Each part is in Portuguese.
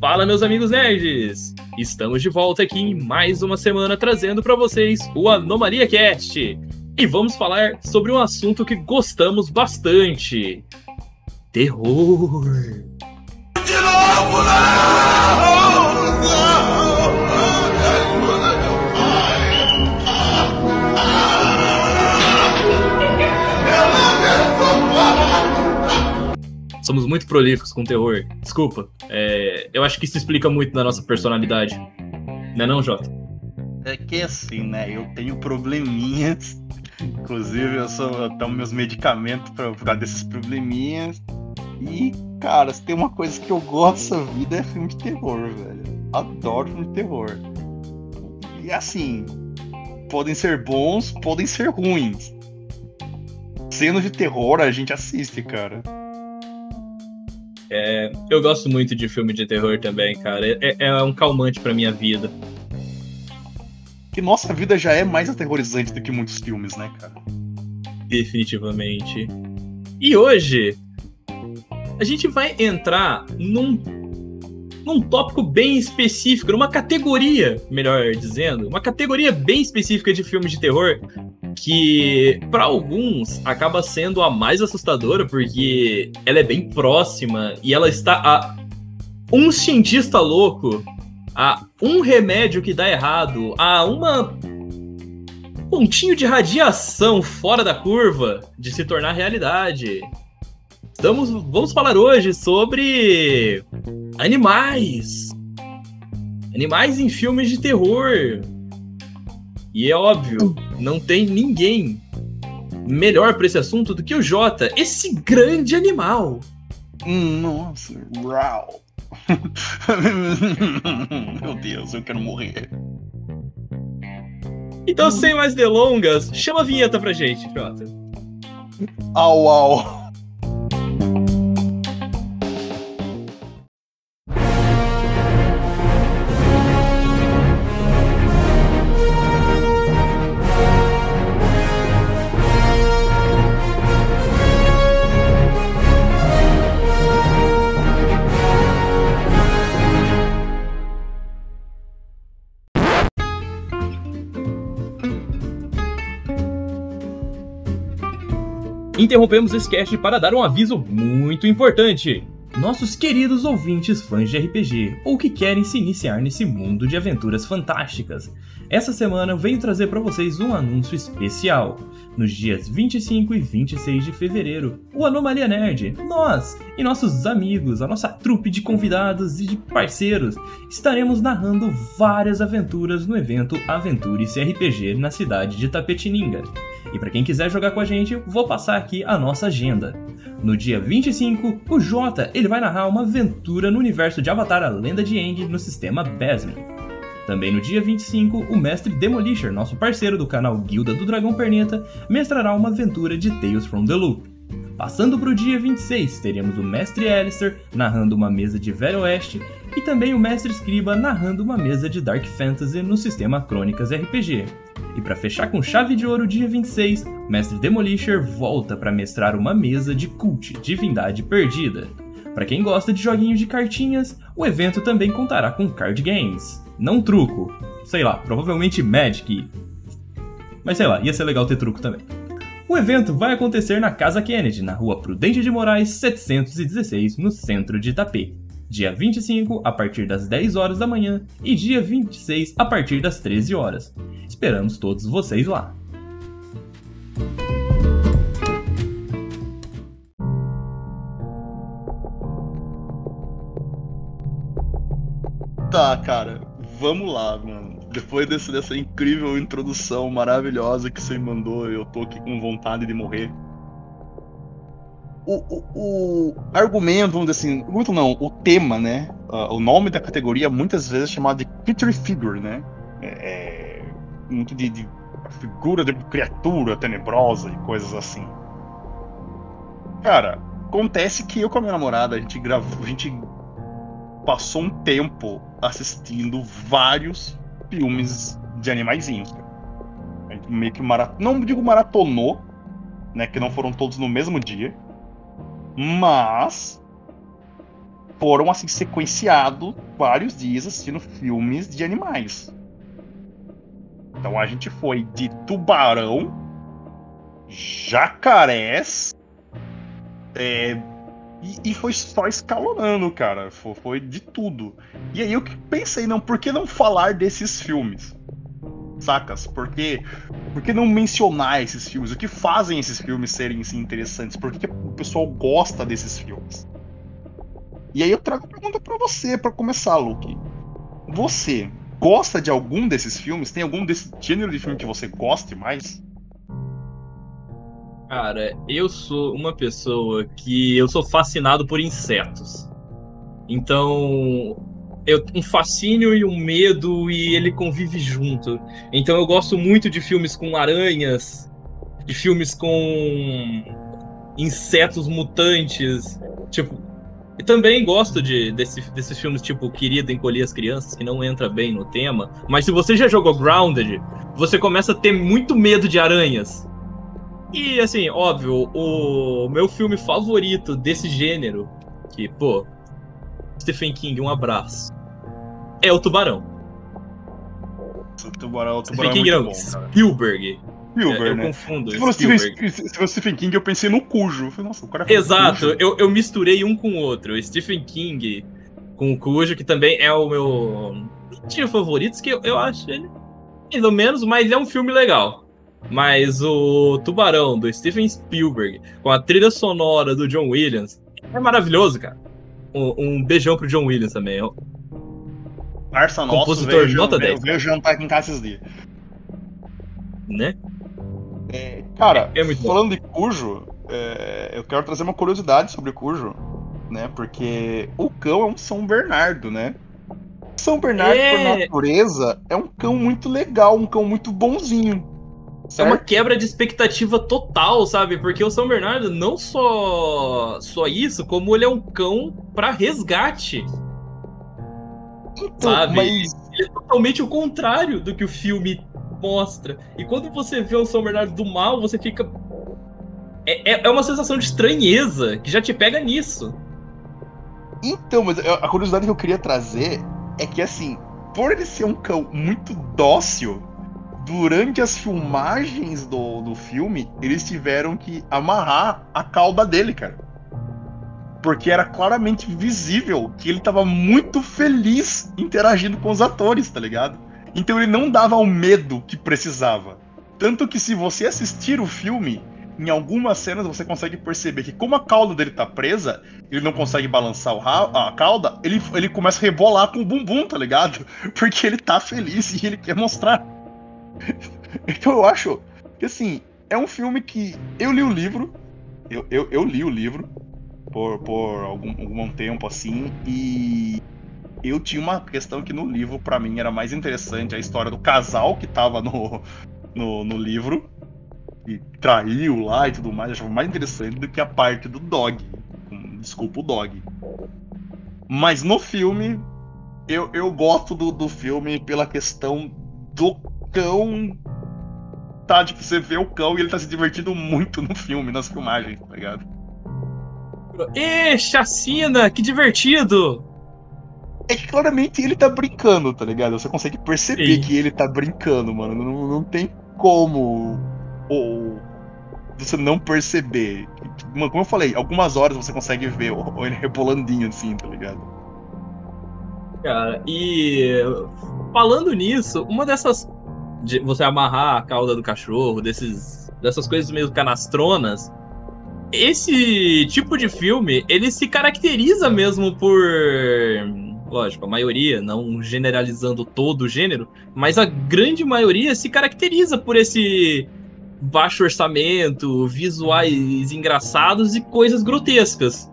Fala, meus amigos nerds! Estamos de volta aqui em mais uma semana trazendo para vocês o Anomalia Cast. E vamos falar sobre um assunto que gostamos bastante: terror. Somos muito prolíficos com terror. Desculpa. É, eu acho que isso explica muito da nossa personalidade. Não é não, Jota? É que assim, né? Eu tenho probleminhas. Inclusive, eu sou eu tomo meus medicamentos pra, por desses probleminhas. E, cara, se tem uma coisa que eu gosto dessa vida é filme de terror, velho. Adoro filme de terror. E assim, podem ser bons, podem ser ruins. Cenas de terror a gente assiste, cara. É, eu gosto muito de filme de terror também, cara. É, é um calmante pra minha vida. Que nossa vida já é mais aterrorizante do que muitos filmes, né, cara? Definitivamente. E hoje a gente vai entrar num num tópico bem específico, numa categoria, melhor dizendo, uma categoria bem específica de filmes de terror que para alguns acaba sendo a mais assustadora porque ela é bem próxima e ela está a um cientista louco, a um remédio que dá errado, a uma pontinho de radiação fora da curva de se tornar realidade. Estamos, vamos falar hoje sobre animais. Animais em filmes de terror. E é óbvio, não tem ninguém melhor para esse assunto do que o Jota, esse grande animal. Nossa, uau. Meu Deus, eu quero morrer. Então, sem mais delongas, chama a vinheta pra gente, Jota. Au, au. Interrompemos esse cast para dar um aviso muito importante. Nossos queridos ouvintes fãs de RPG ou que querem se iniciar nesse mundo de aventuras fantásticas, essa semana venho trazer para vocês um anúncio especial. Nos dias 25 e 26 de fevereiro, o Anomalia Nerd, nós e nossos amigos, a nossa trupe de convidados e de parceiros, estaremos narrando várias aventuras no evento Aventures RPG na cidade de Tapetininga. E para quem quiser jogar com a gente, vou passar aqui a nossa agenda. No dia 25, o Jota ele vai narrar uma aventura no universo de Avatar: A Lenda de Aang no sistema Besme. Também no dia 25, o mestre Demolisher, nosso parceiro do canal Guilda do Dragão Perneta, mestrará uma aventura de Tales from the Loop. Passando para o dia 26, teremos o mestre Alistair narrando uma mesa de Velho Oeste e também o mestre Scriba narrando uma mesa de Dark Fantasy no sistema Crônicas RPG. E para fechar com chave de ouro dia 26, o mestre Demolisher volta para mestrar uma mesa de Cult, Divindade Perdida. Para quem gosta de joguinhos de cartinhas, o evento também contará com card games. Não truco, sei lá, provavelmente Magic. Mas sei lá, ia ser legal ter truco também. O evento vai acontecer na Casa Kennedy, na rua Prudente de Moraes 716, no centro de Itapê. Dia 25 a partir das 10 horas da manhã e dia 26 a partir das 13 horas. Esperamos todos vocês lá. Tá, cara, vamos lá, mano. Depois desse, dessa incrível introdução maravilhosa que você mandou, eu tô aqui com vontade de morrer. O, o, o argumento, vamos dizer assim, muito não, o tema, né? Uh, o nome da categoria muitas vezes é chamado de creature figure, né? É, é muito de, de figura de criatura tenebrosa e coisas assim. Cara, acontece que eu com a minha namorada, a gente gravou, a gente passou um tempo assistindo vários filmes de animaizinhos. A gente meio que marat... não digo maratonou, né, que não foram todos no mesmo dia, Mas foram assim sequenciados vários dias assistindo filmes de animais. Então a gente foi de tubarão, jacarés, é, e, e, foi só escalonando, cara. Foi, foi, de tudo. E aí eu pensei, não, por que não falar desses filmes? Sacas? Por que, por que não mencionar esses filmes? O que fazem esses filmes serem assim, interessantes? Por que, que o pessoal gosta desses filmes? E aí eu trago uma pergunta para você, para começar, Luke. Você gosta de algum desses filmes? Tem algum desse gênero de filme que você goste mais? Cara, eu sou uma pessoa que eu sou fascinado por insetos. Então, eu, um fascínio e um medo e ele convive junto. Então eu gosto muito de filmes com aranhas, de filmes com insetos mutantes, tipo, e também gosto de, desse, desses filmes tipo Querido Encolher as Crianças, que não entra bem no tema. Mas se você já jogou Grounded, você começa a ter muito medo de aranhas. E assim, óbvio, o meu filme favorito desse gênero, que, pô, Stephen King, um abraço, é o Tubarão. O Tubarão, o Tubarão Stephen é King não, bom, Spielberg. Spielberg, é, eu né? confundo. Se fosse, Stephen, se fosse Stephen King, eu pensei no Cujo. Eu falei, Nossa, o cara Exato, eu, eu misturei um com o outro. Stephen King com o Cujo, que também é o meu. Tinha favoritos que eu, eu acho ele mais ou menos, mas é um filme legal. Mas o Tubarão, do Steven Spielberg, com a trilha sonora do John Williams, é maravilhoso, cara. Um, um beijão pro John Williams também. Parça nosso, Compositor veio, nota veio, 10. Veio jantar aqui em casa esses dias. Né? É, cara, é, é falando bom. de Cujo, é, eu quero trazer uma curiosidade sobre Cujo, né? Porque o cão é um São Bernardo, né? São Bernardo, por é. natureza, é um cão muito legal, um cão muito bonzinho. Certo? É uma quebra de expectativa total, sabe? Porque o São Bernardo não só só isso, como ele é um cão para resgate. Então, sabe? Mas... Ele é totalmente o contrário do que o filme mostra. E quando você vê o São Bernardo do mal, você fica. É, é, é uma sensação de estranheza que já te pega nisso. Então, mas a curiosidade que eu queria trazer é que, assim, por ele ser um cão muito dócil, durante as filmagens do, do filme, eles tiveram que amarrar a cauda dele, cara. Porque era claramente visível que ele tava muito feliz interagindo com os atores, tá ligado? Então ele não dava o medo que precisava. Tanto que se você assistir o filme, em algumas cenas você consegue perceber que como a cauda dele tá presa, ele não consegue balançar a cauda, ele, ele começa a rebolar com o bumbum, tá ligado? Porque ele tá feliz e ele quer mostrar. então eu acho que assim, é um filme que eu li o livro, eu, eu, eu li o livro por, por algum, algum tempo assim, e eu tinha uma questão que no livro, para mim, era mais interessante a história do casal que tava no, no, no livro e traiu lá e tudo mais. Eu achava mais interessante do que a parte do dog. Desculpa o dog. Mas no filme, eu, eu gosto do, do filme pela questão do cão. Tá, tipo, você vê o cão e ele tá se divertindo muito no filme, nas filmagens, tá ligado? Ê, chacina, que divertido! É que claramente ele tá brincando, tá ligado? Você consegue perceber que ele tá brincando, mano. Não, não tem como ou você não perceber. Como eu falei, algumas horas você consegue ver ou ele rebolandinho assim, tá ligado? Cara, e falando nisso, uma dessas de você amarrar a cauda do cachorro, desses dessas coisas meio canastronas, esse tipo de filme, ele se caracteriza mesmo por lógico, a maioria, não generalizando todo o gênero, mas a grande maioria se caracteriza por esse baixo orçamento, visuais engraçados e coisas grotescas.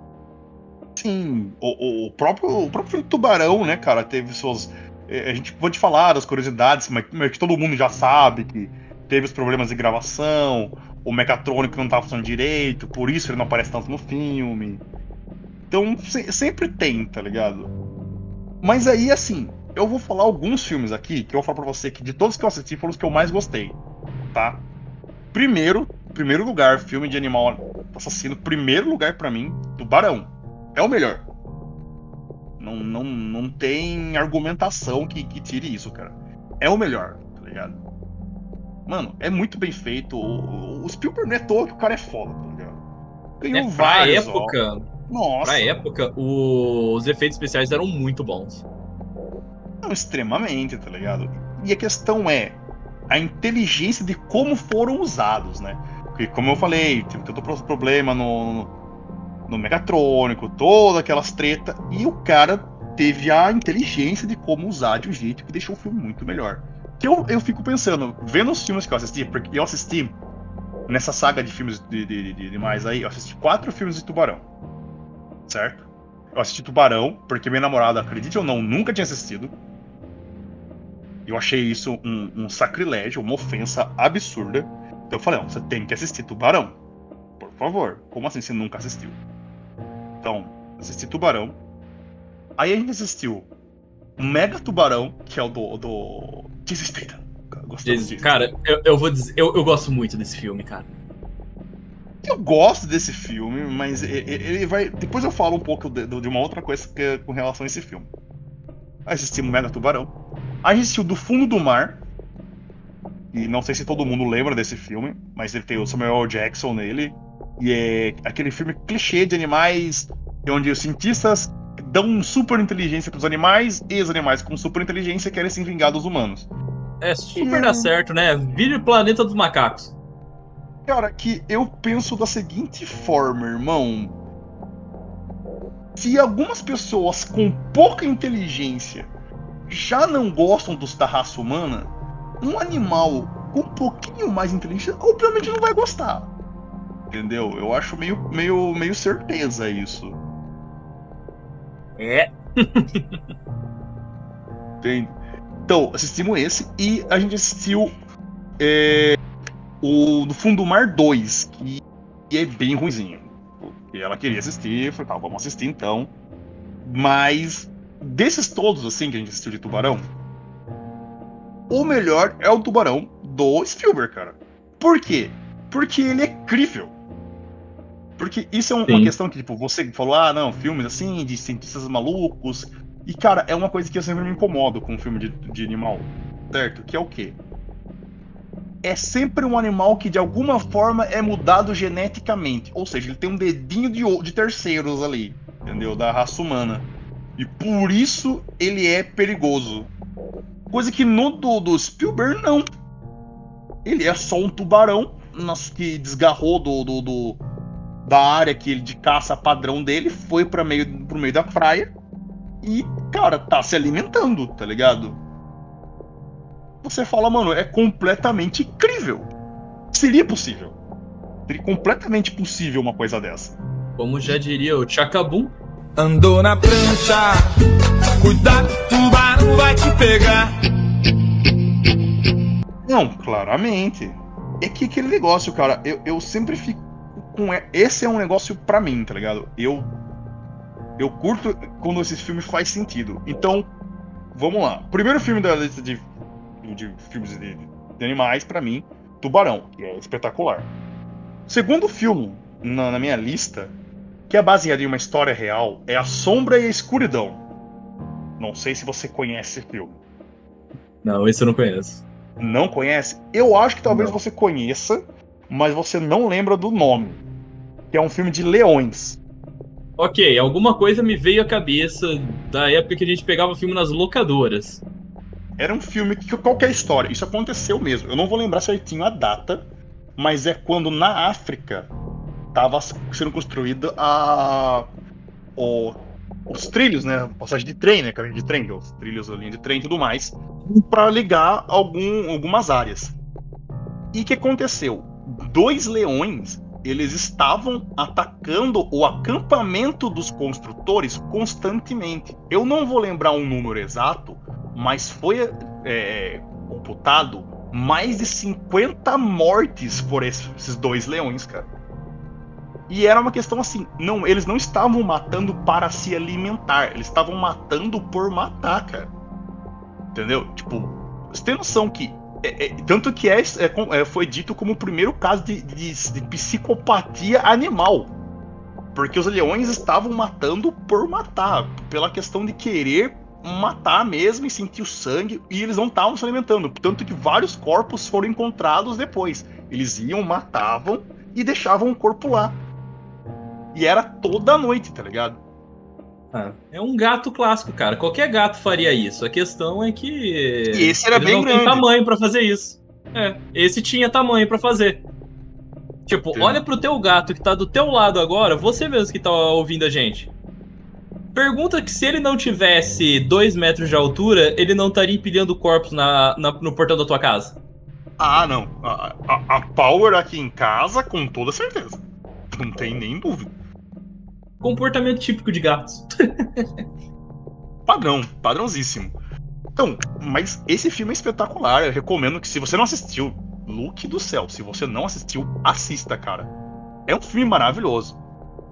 Sim, o, o próprio, o próprio Tubarão, né, cara, teve suas. Eh, a gente pode falar das curiosidades, mas que todo mundo já sabe que teve os problemas de gravação, o mecatrônico não tava funcionando direito, por isso ele não aparece tanto no filme. Então se, sempre tem, tá ligado? Mas aí, assim, eu vou falar alguns filmes aqui que eu vou falar pra você que de todos que eu assisti foram os que eu mais gostei, tá? Primeiro, primeiro lugar, filme de animal assassino, primeiro lugar para mim, Tubarão. É o melhor. Não, não, não tem argumentação que, que tire isso, cara. É o melhor, tá ligado? Mano, é muito bem feito. O, o Spielberg não é todo que o cara é foda, tá ligado? Ganhou é, vários. Pra época. Ó. Nossa. Pra época, o... os efeitos especiais eram muito bons. Não, extremamente, tá ligado? E a questão é a inteligência de como foram usados, né? Porque, como eu falei, tem todo problema no, no Megatrônico, todas aquelas treta, e o cara teve a inteligência de como usar de um jeito que deixou o filme muito melhor. Que eu, eu fico pensando, vendo os filmes que eu assisti, porque eu assisti nessa saga de filmes de, de, de, de mais aí, eu assisti quatro filmes de Tubarão. Certo? Eu assisti Tubarão, porque minha namorada, acredite ou não, nunca tinha assistido. Eu achei isso um, um sacrilégio, uma ofensa absurda. Então eu falei, você tem que assistir Tubarão. Por favor. Como assim você nunca assistiu? Então, assisti Tubarão. Aí a gente assistiu Mega Tubarão, que é o do. do... Cara, eu, eu vou dizer, eu, eu gosto muito desse filme, cara. Eu gosto desse filme, mas ele vai. Depois eu falo um pouco de, de uma outra coisa que, é com relação a esse filme. Assistimos Mega Tubarão. A gente assistiu Do Fundo do Mar. E não sei se todo mundo lembra desse filme, mas ele tem o Samuel Jackson nele. E é aquele filme clichê de animais, onde os cientistas dão super inteligência para os animais e os animais com super inteligência querem se vingar dos humanos. É super e... dá certo, né? Vire planeta dos macacos. Cara, que eu penso da seguinte forma, irmão. Se algumas pessoas com pouca inteligência já não gostam dos da raça humana, um animal com um pouquinho mais inteligente, obviamente não vai gostar. Entendeu? Eu acho meio, meio, meio certeza isso. É. Entende? Então, assistimos esse e a gente assistiu é, o do Fundo do Mar 2, que, é bem ruizinho. Porque ela queria assistir, falei, tá, vamos assistir então. Mas desses todos, assim, que a gente assistiu de Tubarão, o melhor é o Tubarão do Spielberg, cara. Por quê? Porque ele é crível. Porque isso é um, uma questão que, tipo, você falou, ah, não, filmes assim, de cientistas malucos. E, cara, é uma coisa que eu sempre me incomodo com um filme de, de animal, certo? Que é o quê? É sempre um animal que, de alguma forma, é mudado geneticamente. Ou seja, ele tem um dedinho de, de terceiros ali, entendeu? Da raça humana. E por isso ele é perigoso. Coisa que no do, do Spielberg não. Ele é só um tubarão que desgarrou do, do, do da área que ele de caça padrão dele, foi para meio pro meio da praia e, cara, tá se alimentando, tá ligado? Você fala, mano, é completamente incrível. Seria possível. Seria completamente possível uma coisa dessa. Como já diria o Chacabum, Andou na prancha, cuidado, tubarão vai te pegar. Não, claramente. É que aquele negócio, cara, eu, eu sempre fico com. Esse é um negócio pra mim, tá ligado? Eu. Eu curto quando esse filme faz sentido. Então, vamos lá. Primeiro filme da lista de, de filmes de, de animais, para mim, Tubarão, que é espetacular. Segundo filme na, na minha lista que é baseado em uma história real, é A Sombra e a Escuridão. Não sei se você conhece esse filme. Não, esse eu não conheço. Não conhece? Eu acho que talvez não. você conheça, mas você não lembra do nome. Que é um filme de leões. Ok, alguma coisa me veio à cabeça da época que a gente pegava filme nas locadoras. Era um filme que qualquer história, isso aconteceu mesmo. Eu não vou lembrar certinho a data, mas é quando na África estava sendo construída a o, os trilhos, né, passagem de trem, né, caminho de trem, os trilhos, a linha de trem e tudo mais, para ligar algum, algumas áreas. E o que aconteceu? Dois leões eles estavam atacando o acampamento dos construtores constantemente. Eu não vou lembrar um número exato, mas foi é, computado mais de 50 mortes por esses dois leões, cara. E era uma questão assim, não, eles não estavam matando para se alimentar, eles estavam matando por matar, cara. Entendeu? Tipo, você tem noção que é, é, tanto que é, é, foi dito como o primeiro caso de, de, de, psicopatia animal. Porque os leões estavam matando por matar, pela questão de querer matar mesmo e sentir o sangue, e eles não estavam se alimentando. Tanto que vários corpos foram encontrados depois. Eles iam, matavam e deixavam o corpo lá. E era toda noite, tá ligado? Ah, é um gato clássico, cara. Qualquer gato faria isso. A questão é que. E esse era bem não grande. Tem tamanho para fazer isso. É, esse tinha tamanho para fazer. Tipo, Sim. olha pro teu gato que tá do teu lado agora, você mesmo que tá ouvindo a gente. Pergunta que se ele não tivesse dois metros de altura, ele não estaria empilhando corpos na, na, no portão da tua casa. Ah, não. A, a, a Power aqui em casa, com toda certeza. Não tem nem dúvida. Comportamento típico de gatos. Padrão, padrãozíssimo. Então, mas esse filme é espetacular. Eu recomendo que se você não assistiu, Luke do céu, se você não assistiu, assista, cara. É um filme maravilhoso.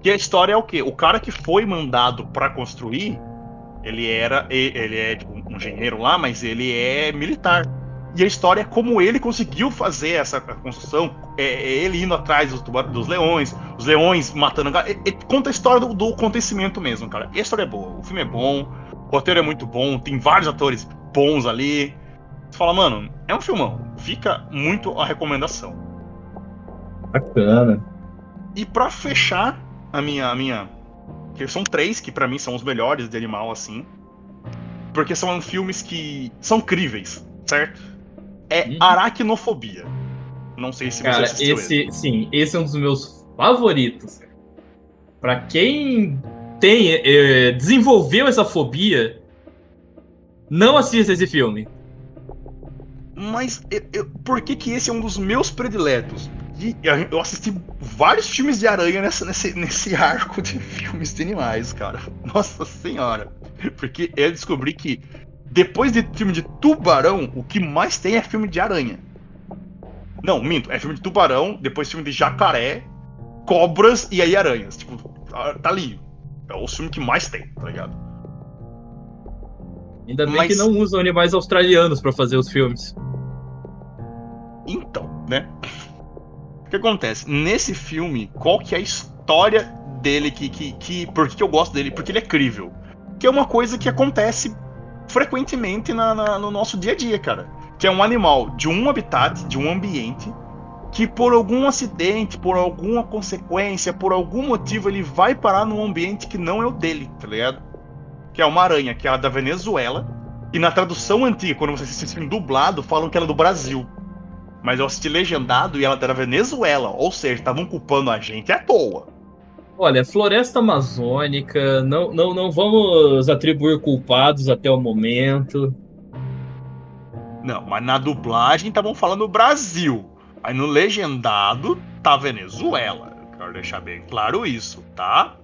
E a história é o quê? O cara que foi mandado para construir, ele era ele é tipo, um engenheiro lá, mas ele é militar. E a história é como ele conseguiu fazer essa construção. É, é ele indo atrás dos, dos leões, os leões matando. É, é, conta a história do, do, acontecimento mesmo, cara. E a história é boa. O filme é bom, o roteiro é muito bom, tem vários atores bons ali. Você fala, mano, é um filmão. Fica muito a recomendação. Bacana. E para fechar a minha, a minha. Que são três que para mim são os melhores de animal, assim. Porque são filmes que são críveis, certo? É uhum. aracnofobia. Não sei se Cara, você assistiu esse, ele. sim, esse é um dos meus favoritos. Para quem tem é, desenvolveu essa fobia, não assista esse filme. Mas eu, eu, por que que esse é um dos meus prediletos? E eu assisti vários filmes de aranha nessa, nesse, nesse arco de filmes de animais, cara. Nossa senhora. Porque eu descobri que depois de filme de tubarão, o que mais tem é filme de aranha. Não, minto, é filme de tubarão, depois filme de jacaré, cobras e aí aranhas. Tipo, tá, tá ali. É o filme que mais tem, tá ligado? Ainda bem Mas... que não usam animais australianos para fazer os filmes. Então, né? O que acontece? Nesse filme, qual que é a história dele que. que, que por que eu gosto dele? Porque ele é crível. Que é uma coisa que acontece frequentemente na, na, no nosso dia a dia, cara. Que é um animal de um habitat, de um ambiente, que por algum acidente, por alguma consequência, por algum motivo, ele vai parar num ambiente que não é o dele, tá ligado? Que é uma aranha, que é da Venezuela. E na tradução antiga, quando você assiste dublado, falam que ela é do Brasil. Mas eu assisti legendado e ela era da Venezuela. Ou seja, estavam culpando a gente à toa. Olha, floresta amazônica, não, não, não vamos atribuir culpados até o momento. Não, mas na dublagem estavam falando Brasil. Aí no legendado tá Venezuela. Quero deixar bem claro isso, tá?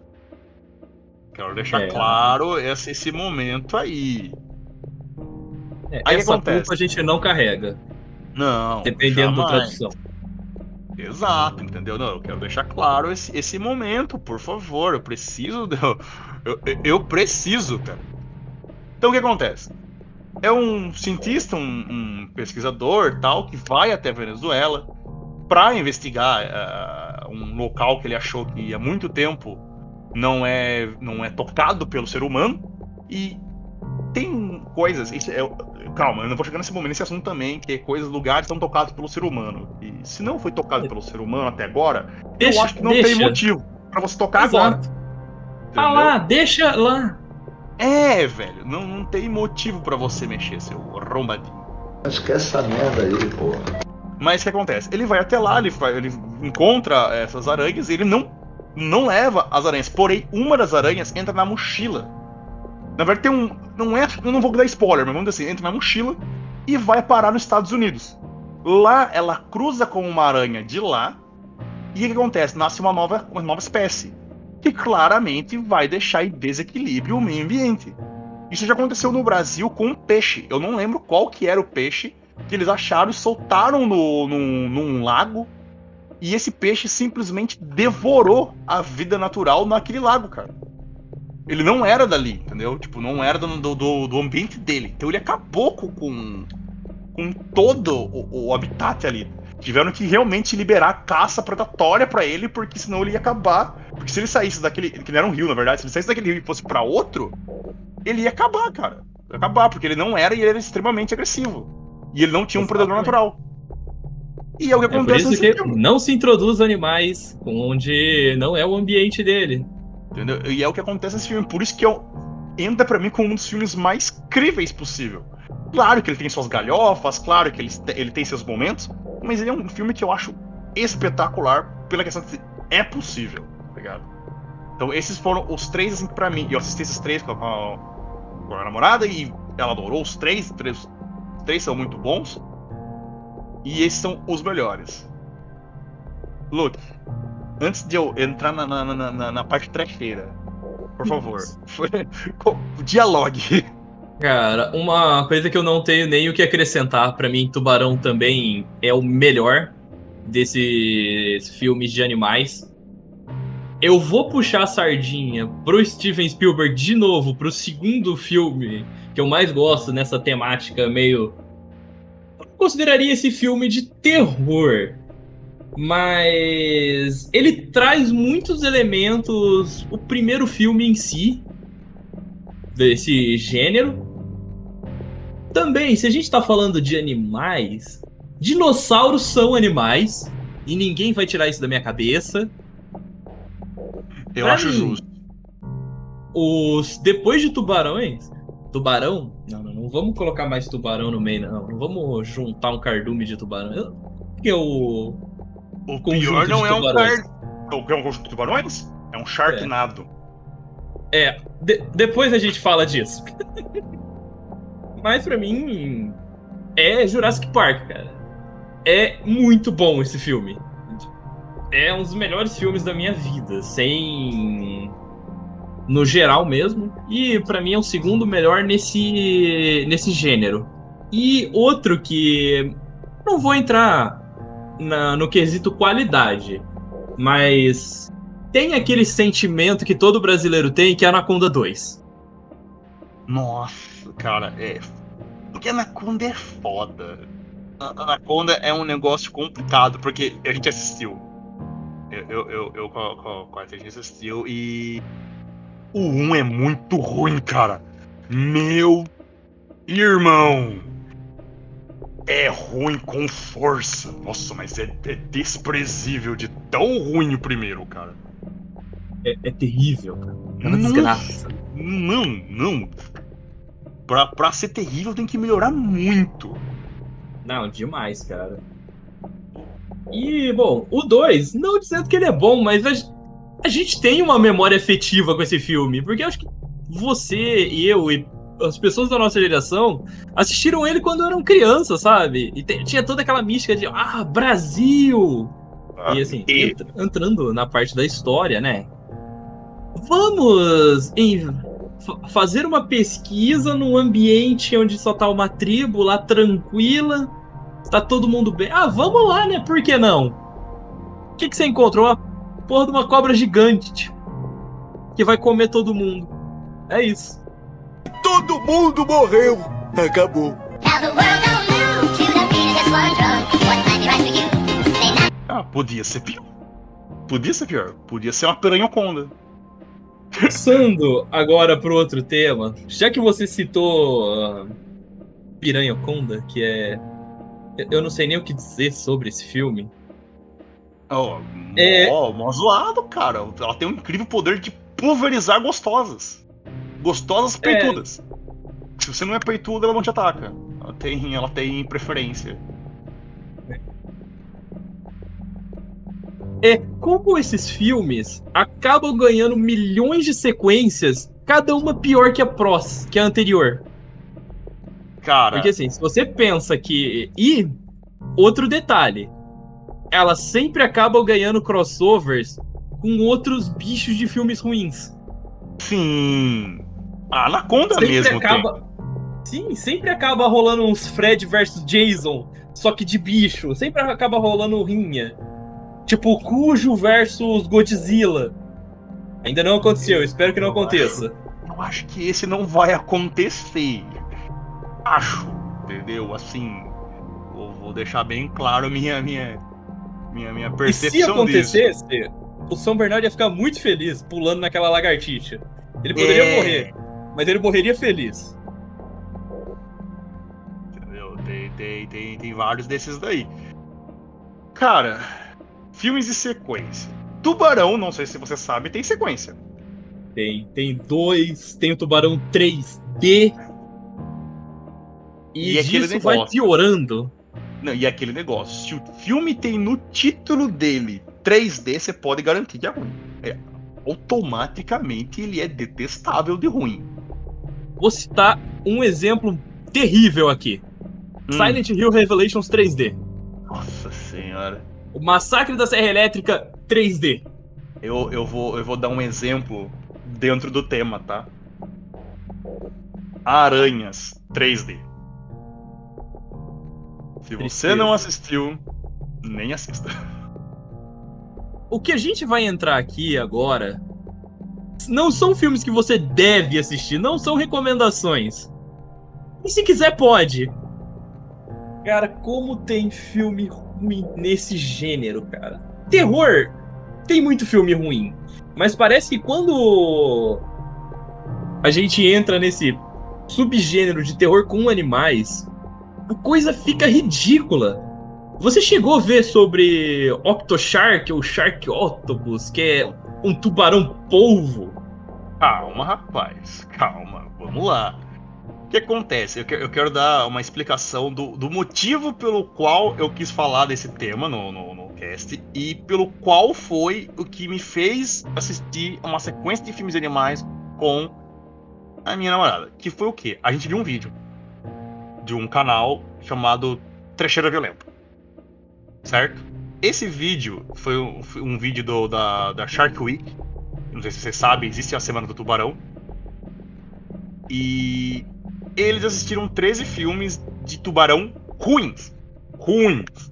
Quero deixar é. claro esse, esse momento aí. É, aí essa culpa a gente não carrega. Não. Dependendo jamais. da tradução. Exato, entendeu? Não, eu quero deixar claro esse, esse momento, por favor. Eu preciso. Eu, eu, eu preciso, cara. Então o que acontece? É um cientista, um, um pesquisador tal, que vai até Venezuela para investigar uh, um local que ele achou que há muito tempo não é, não é tocado pelo ser humano. E tem coisas. Isso é, calma, eu não vou chegar nesse momento, nesse assunto também, que coisas, lugares são tocados pelo ser humano. E se não foi tocado pelo ser humano até agora, deixa, eu acho que não deixa. tem motivo para você tocar Exato. agora. Ah lá, deixa lá. É, velho, não, não tem motivo para você mexer, seu arrombadinho. Acho que essa merda aí, porra. Mas o que acontece? Ele vai até lá, ele, vai, ele encontra essas aranhas e ele não, não leva as aranhas. Porém, uma das aranhas entra na mochila na verdade, tem um. Não é. Eu não vou dar spoiler, mas vamos dizer assim: entra na mochila e vai parar nos Estados Unidos. Lá ela cruza com uma aranha de lá. E o que acontece? Nasce uma nova, uma nova espécie. Que claramente vai deixar em desequilíbrio o meio ambiente. Isso já aconteceu no Brasil com um peixe. Eu não lembro qual que era o peixe que eles acharam e soltaram no, no, num lago. E esse peixe simplesmente devorou a vida natural naquele lago, cara. Ele não era dali, entendeu? Tipo, não era do, do, do ambiente dele. Então ele acabou com, com todo o, o habitat ali. Tiveram que realmente liberar caça predatória pra ele, porque senão ele ia acabar. Porque se ele saísse daquele. Que não era um rio, na verdade. Se ele saísse daquele rio e fosse pra outro, ele ia acabar, cara. Ia acabar, porque ele não era e ele era extremamente agressivo. E ele não tinha um predador natural. E é o que É por acontece isso que filme. não se introduz animais onde não é o ambiente dele. Entendeu? E é o que acontece nesse filme. Por isso que eu, entra pra mim como um dos filmes mais críveis possível. Claro que ele tem suas galhofas, claro que ele, ele tem seus momentos, mas ele é um filme que eu acho espetacular pela questão de é possível, tá ligado? Então esses foram os três, assim, pra mim. Eu assisti esses três com a, com a- namorada e ela adorou os três, três. Os três são muito bons. E esses são os melhores. Luke, antes de eu entrar na, na, na, na- na parte trecheira, por favor, dialogue. Cara, uma coisa que eu não tenho nem o que acrescentar, pra mim, Tubarão também é o melhor desses filmes de animais. Eu vou puxar a sardinha pro Steven Spielberg de novo, pro segundo filme que eu mais gosto nessa temática meio. Eu consideraria esse filme de terror, mas ele traz muitos elementos. O primeiro filme em si, desse gênero. Também, se a gente tá falando de animais, dinossauros são animais e ninguém vai tirar isso da minha cabeça. Eu Pra acho mim, justo. Os depois de tubarões, tubarão? Não, não, não vamos colocar mais tubarão no meio, não. Não vamos juntar um cardume de tubarão. Eu- Porque o pior não de é um car... É um conjunto de tubarões? É um sharknado. É, de- depois a gente fala disso. Mas pra mim é Jurassic Park, cara. É muito bom esse filme. É um dos melhores filmes da minha vida, sem no geral mesmo. E pra mim é o segundo melhor nesse nesse gênero. E outro que não vou entrar na- no quesito qualidade, mas tem aquele sentimento que todo brasileiro tem, que é Anaconda 2. Nossa, cara, é. Porque Anaconda é foda. Anaconda é um negócio complicado, porque a gente assistiu. Eu, eu, eu, eu com a gente assistiu e. O 1 é muito ruim, cara. Meu irmão. É ruim com força. Nossa, mas é, é desprezível de tão ruim o primeiro, cara. É, é terrível, cara. É uma Nossa. desgraça. Não, não. Pra, pra ser terrível tem que melhorar muito. Não, demais, cara. E, bom, o 2, não dizendo que ele é bom, mas a, a gente tem uma memória afetiva com esse filme. Porque eu acho que você e eu e as pessoas da nossa geração assistiram ele quando eram crianças, sabe? E te- tinha toda aquela mística de, ah, Brasil! E assim, E- entra- entrando na parte da história, né? Vamos em- fa- fazer uma pesquisa num ambiente onde só tá uma tribo lá tranquila, tá todo mundo bem. Ah, vamos lá, né? Por que não? O que, que você encontrou? Uma porra de uma cobra gigante tipo, que vai comer todo mundo. É isso. Todo mundo morreu. Acabou. Ah, podia ser pior. Podia ser pior. Podia ser uma piranhoconda. Passando agora pro outro tema, já que você citou ah, Piranha Conda, que é. Eu não sei nem o que dizer sobre esse filme. Ó, É. ó, mó zoado, cara. Ela tem um incrível poder de pulverizar gostosas. Gostosas peitudas. Se você não é peituda, ela não te ataca. Ela tem, ela tem preferência. É como esses filmes acabam ganhando milhões de sequências, cada uma pior que a prós, que a anterior. Cara, Porque assim, se você pensa que. E outro detalhe. Elas sempre acabam ganhando crossovers com outros bichos de filmes ruins. sim. A Anaconda sempre mesmo acaba. Sim, sempre acaba rolando uns Fred versus Jason, só que de bicho. Sempre acaba rolando rinha. Tipo, Cujo versus Godzilla. Ainda não aconteceu, espero que não aconteça. tem. Eu acho que esse não vai acontecer. Acho, entendeu? Assim, Vou, vou deixar bem claro minha minha minha, minha E se percepção disso. acontecesse, o São Bernardo ia ficar muito feliz pulando naquela lagartixa. Ele poderia É. morrer, mas ele morreria feliz. Entendeu? Tem, tem, tem, tem vários desses daí. Cara, filmes de sequência. Tubarão, não sei se você sabe, tem sequência. Tem, tem dois, tem o Tubarão 3D. E, E aquele disso vai piorando. Não, e aquele negócio, se o filme tem no título dele 3D, você pode garantir que é ruim. É, automaticamente ele é detestável de ruim. Vou citar um exemplo terrível aqui. Hum. Silent Hill Revelations 3D. Nossa senhora. O Massacre da Serra Elétrica 3D. Eu, eu, vou, eu vou dar um exemplo dentro do tema, tá? Aranhas 3D. Se você Tristeza. não assistiu, nem assista. O que a gente vai entrar aqui agora não são filmes que você deve assistir, não são recomendações. E se quiser, pode. Cara, como tem filme ruim nesse gênero, cara? Terror tem muito filme ruim, mas parece que quando a gente entra nesse subgênero de terror com animais, a coisa fica ridícula. Você chegou a ver sobre Octoshark ou Shark Octopus, que é um tubarão polvo? Calma, rapaz. Calma. Vamos lá. O que acontece? Eu, que- eu quero dar uma explicação do, do motivo pelo qual eu quis falar desse tema no, no, no cast e pelo qual foi o que me fez assistir uma sequência de filmes de animais com a minha namorada. Que foi o quê? A gente viu um vídeo de um canal chamado Trecheira Violenta. Certo? Esse vídeo foi um, um vídeo do- da, da Shark Week. Não sei se você sabe, existe a Semana do Tubarão. E eles assistiram 13 filmes de tubarão ruins. Ruins.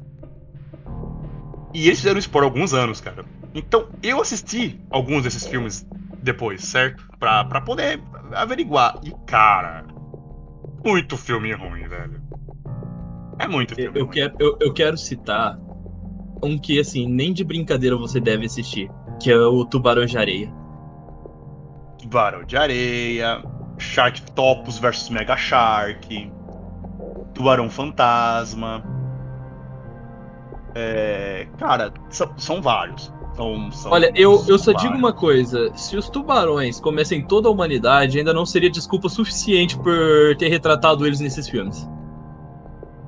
E eles fizeram isso por alguns anos, cara. Então, eu assisti alguns desses filmes depois, certo? Pra, pra poder averiguar. E, cara, muito filme ruim, velho. É muito Eu, filme eu ruim. quero, eu, eu quero citar um que, assim, nem de brincadeira você deve assistir, que é o Tubarão de Areia. Tubarão de areia, Sharktopus versus Mega Shark, Tubarão Fantasma. É, cara, são, vários. São, são- Olha, eu, eu só digo uma coisa: se os tubarões comessem toda a humanidade, ainda não seria desculpa suficiente por ter retratado eles nesses filmes.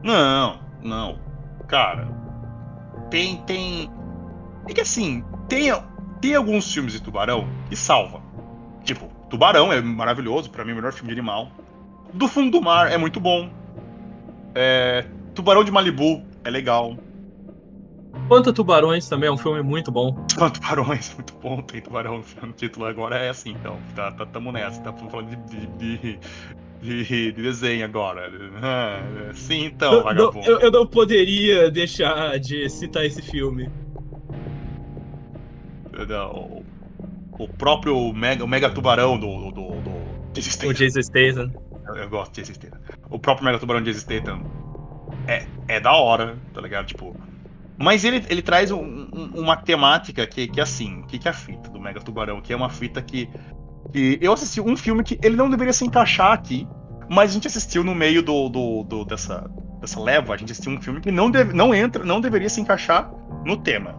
Não, não. Cara, tem. tem. É que assim, tem, tem alguns filmes de tubarão que salva. Tipo, Tubarão é maravilhoso, pra mim, o melhor filme de animal. Do Fundo do Mar é muito bom. É, Tubarão de Malibu é legal. Quanto Tubarões também é um filme muito bom. São tubarões, muito bom. Tem tubarão no título agora, é assim, então. Tá, tá, tamo nessa, tá falando de, de, de, de- de desenho agora. Ah, sim, então, Eu- vagabundo. eu, eu não poderia deixar de citar esse filme. Não, o próprio Mega, o Mega Tubarão do. do, do, do Jason O Statham. Jason Statham. Eu, eu gosto de Jason Statham. O próprio Mega Tubarão de Jason Statham é, é da hora, tá ligado? Tipo. Mas ele, ele traz um- um- uma temática que, que é assim, o que, que é a fita do Mega Tubarão? Que é uma fita que, que. Eu assisti um filme que ele não deveria se encaixar aqui, mas a gente assistiu no meio do, do, do- dessa, dessa leva, a gente assistiu um filme que não, deve, não entra, não deveria se encaixar no tema.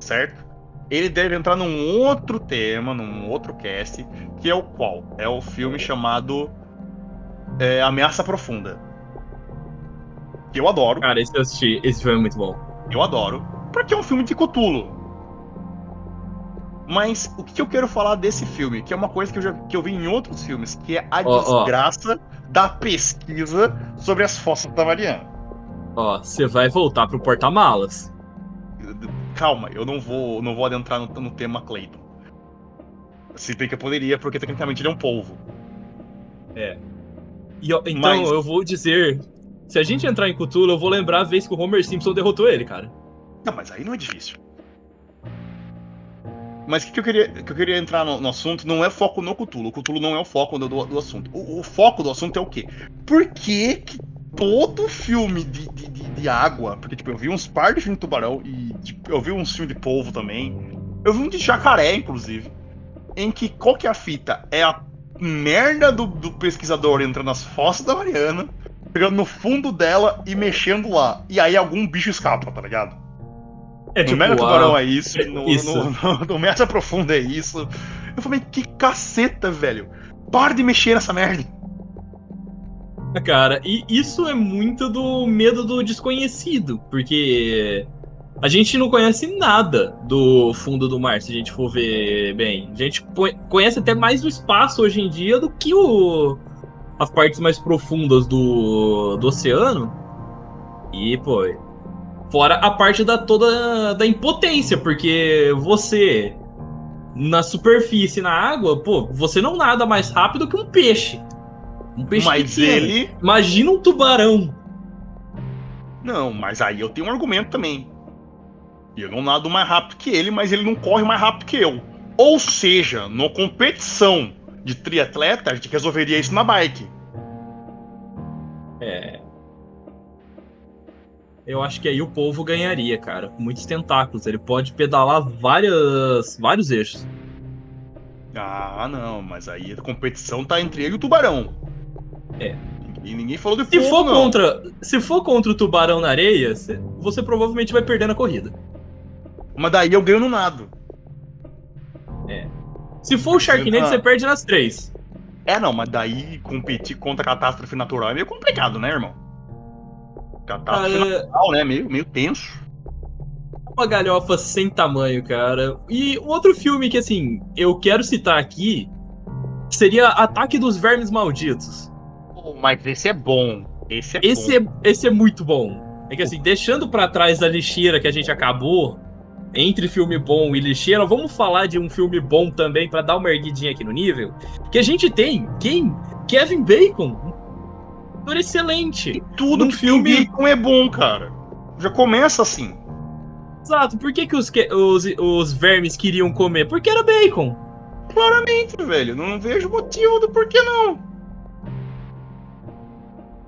Certo? Ele deve entrar num outro tema, num outro cast, que é o qual? É o filme chamado é, Ameaça Profunda. Que eu adoro, Cara, esse eu assisti. Esse filme é muito bom. eu adoro, porque é um filme de Cthulhu. Mas o que eu quero falar desse filme, que é uma coisa que eu, já, que eu vi em outros filmes, que é a ó. desgraça da pesquisa sobre as fossas da Mariana. Ó, você vai voltar pro porta-malas. Calma, eu não vou, não vou adentrar no, no tema Clayton. Se bem que eu poderia, porque tecnicamente ele é um polvo. E, ó, então Mas- eu vou dizer. Se a gente entrar em Cthulhu, eu vou lembrar a vez que o Homer Simpson derrotou ele, cara. Não, mas aí não é difícil. Mas o que, que eu queria, que eu queria entrar no, no assunto não é foco no Cthulhu. O Cthulhu não é o foco do, do, do assunto. O, o foco do assunto é o quê? Por que, que todo filme de, de, de, de água, porque tipo, eu vi uns par de filmes de tubarão e tipo, eu vi uns filmes de polvo também. Eu vi um de jacaré, inclusive. Em que qual que é a fita? É a merda do, do pesquisador entrando nas fossas da Mariana, pegando no fundo dela e mexendo lá. E aí algum bicho escapa, tá ligado? É no Mega a- Tubarão é isso, no, Isso. no, no, no Profunda é isso. Eu falei, que caceta, velho. Para de mexer nessa merda. Cara, e isso é muito do medo do desconhecido, porque a gente não conhece nada do fundo do mar, se a gente for ver bem. A gente conhece até mais o espaço hoje em dia do que o, as partes mais profundas do, do oceano. E, pô, fora a parte da toda da impotência, porque você na superfície, na água, pô, você não nada mais rápido que um peixe. Um peixe Mas pequeno. ele. Imagina um tubarão. Não, mas aí eu tenho um argumento também. Eu não nado mais rápido que ele, mas ele não corre mais rápido que eu. Ou seja, numa competição de triatleta, a gente resolveria isso na bike. É. Eu acho que aí o povo ganharia, cara. Com muitos tentáculos. Ele pode pedalar várias, vários eixos. Ah, não, mas aí a competição tá entre ele e o tubarão. É. E ninguém falou de Se for não. contra, se for contra o tubarão na areia, cê- você provavelmente vai perder na corrida. Mas daí eu ganho no nado. Se for o Sharknado, Ah. você perde nas três. É, não, mas daí competir contra a catástrofe natural é meio complicado, né, irmão? Catástrofe Cara, natural, né? Meio, meio tenso. uma galhofa sem tamanho, cara. E um outro filme que, assim, eu quero citar aqui seria Ataque dos Vermes Malditos. Mas esse é bom. Esse é Esse bom. é, esse é muito bom. É que assim, deixando pra trás a lixeira que a gente acabou, entre filme bom e lixeira, vamos falar de um filme bom também pra dar uma erguidinha aqui no nível. Que a gente tem quem? Kevin Bacon. Um ator excelente. Tudo num que filme- bacon é bom, cara. Já começa assim. Exato. Por que, que os, os, os vermes queriam comer? Porque era bacon. Claramente, velho. Não vejo motivo do porquê não.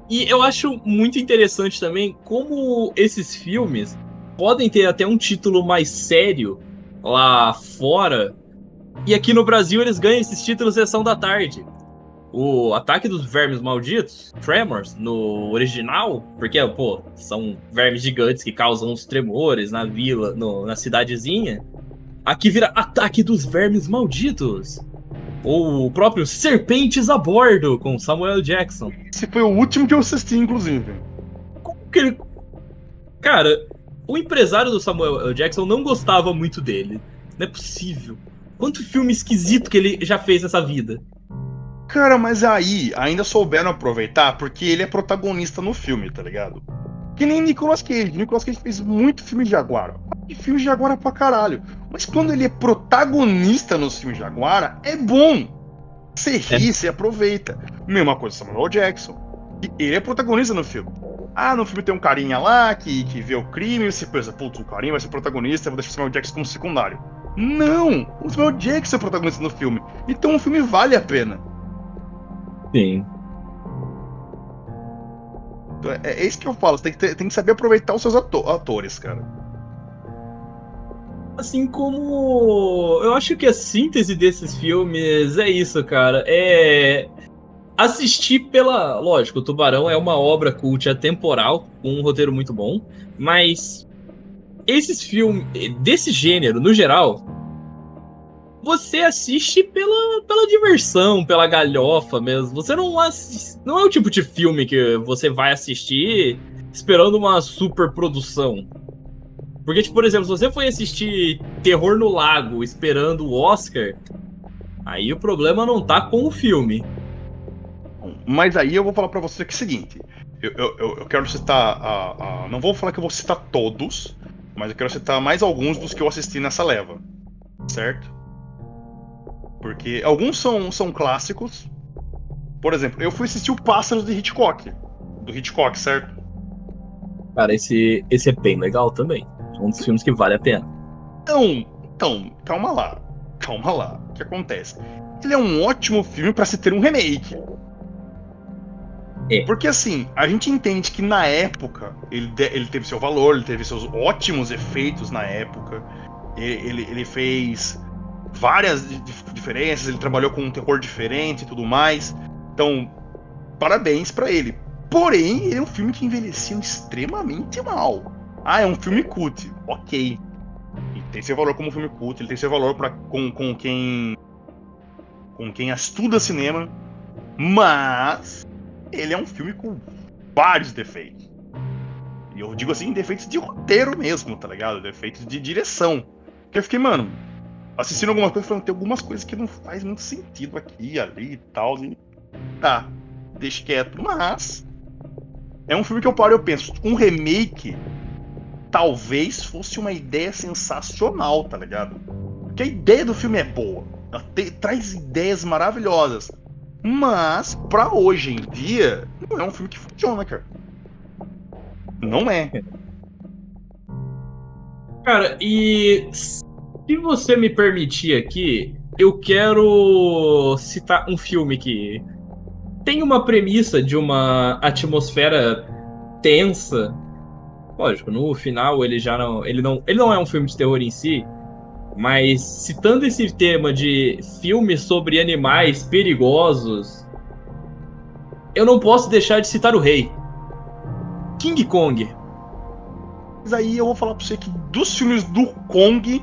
E eu acho muito interessante também como esses filmes podem ter até um título mais sério lá fora. E aqui no Brasil eles ganham esses títulos sessão da tarde. O Ataque dos Vermes Malditos, Tremors, no original, porque, pô, são vermes gigantes que causam os tremores na vila, no- na cidadezinha. Aqui vira Ataque dos Vermes Malditos. Ou o próprio Serpentes a Bordo, com Samuel Jackson. Esse foi o último que eu assisti, inclusive. Como que ele. Cara, o empresário do Samuel. Jackson não gostava muito dele. Não é possível. Quanto filme esquisito que ele já fez nessa vida. Cara, mas aí ainda souberam aproveitar porque ele é protagonista no filme, tá ligado? Que nem Nicolas Cage. Nicolas Cage fez muito filme de Jaguara. E filme de Jaguara pra caralho. Mas quando ele é protagonista nos filmes de Jaguara, é bom. Você ri, você aproveita. Mesma coisa Samuel Jackson. Ele é protagonista no filme. Ah, no filme tem um carinha lá que, que vê o crime e você pensa, putz, o carinha vai ser protagonista, vou deixar o Samuel Jackson como secundário. Não! O Samuel Jackson é protagonista no filme. Então o filme vale a pena. Sim. É, é isso que eu falo, você tem que, ter- tem que saber aproveitar os seus ato- atores, cara. Assim como. Eu acho que a síntese desses filmes é isso, cara. É. Assistir pela. Lógico, o Tubarão é uma obra cult atemporal, com um roteiro muito bom, mas. Esses filmes. Desse gênero, no geral. Você assiste pela, pela diversão, pela galhofa mesmo. Você não assiste. Não é o tipo de filme que você vai assistir esperando uma super produção. Porque, tipo, por exemplo, se você foi assistir Terror no Lago esperando o Oscar, aí o problema não tá com o filme. Mas aí eu vou falar pra você que é o seguinte: eu, eu, eu- eu quero citar. A, a- não vou falar que eu vou citar todos, mas eu quero citar mais alguns dos que eu assisti nessa leva. Certo? Porque alguns são, são clássicos. Por exemplo, eu fui assistir o Pássaros de Hitchcock. Do Hitchcock, certo? Cara, esse, esse é bem legal também. É um dos filmes que vale a pena. Então, então, calma lá. Calma lá. O que acontece? Ele é um ótimo filme pra se ter um remake. É. Porque assim, a gente entende que na época ele, ele teve seu valor, ele teve seus ótimos efeitos na época. Ele, ele, ele fez várias di- dif- diferenças, ele trabalhou com um terror diferente e tudo mais. Então, parabéns pra ele. Porém, ele é um filme que envelheceu extremamente mal. Ah, é um filme cult. Ok. Ele tem seu valor como filme cult, ele tem seu valor pra, com, com quem. com quem estuda cinema. Mas ele é um filme com vários defeitos. E eu digo assim, defeitos de roteiro mesmo, tá ligado? Defeitos de direção. Que eu fiquei, mano, assistindo algumas coisas, falando, tem algumas coisas que não faz muito sentido aqui, ali e tal. E tá, deixa quieto. Mas é um filme que eu paro e eu penso, um remake talvez fosse uma ideia sensacional, tá ligado? Porque a ideia do filme é boa. Te- traz ideias maravilhosas. Mas, pra hoje em dia, não é um filme que funciona, cara. Não é. Cara, e se você me permitir aqui, eu quero citar um filme que tem uma premissa de uma atmosfera tensa. Lógico, no final ele já não, ele não, ele não é um filme de terror em si, mas citando esse tema de filmes sobre animais perigosos, eu não posso deixar de citar o rei. King Kong. Mas aí eu vou falar pra você que dos filmes do Kong,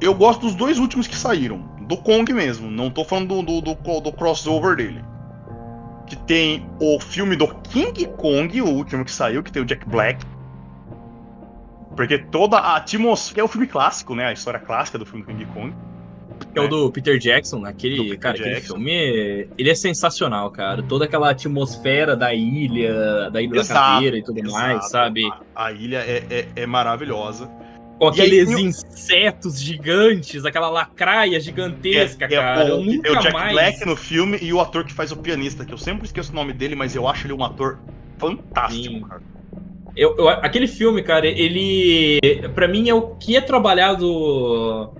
eu gosto dos dois últimos que saíram. Do Kong mesmo. Não tô falando do, do, do, do crossover dele. Que tem o filme do King Kong, o último que saiu, que tem o Jack Black. Porque toda a atmosfera. É o filme clássico, né? A história clássica do filme King Kong. Que é o do Peter Jackson, aquele, Do Peter cara, aquele Jackson. filme, ele é sensacional, cara. Toda aquela atmosfera da ilha, da ilha da Exato, caveira e tudo Exato. mais, sabe? A, a ilha é, é, é maravilhosa. Com aí aqueles o- insetos gigantes, aquela lacraia gigantesca, é, cara. o, eu nunca é o Jack mais... Black no filme e o ator que faz o pianista, que eu sempre esqueço o nome dele, mas eu acho ele um ator fantástico, Sim. cara. Eu, eu- aquele filme, cara, ele. Pra mim é o que é trabalhado.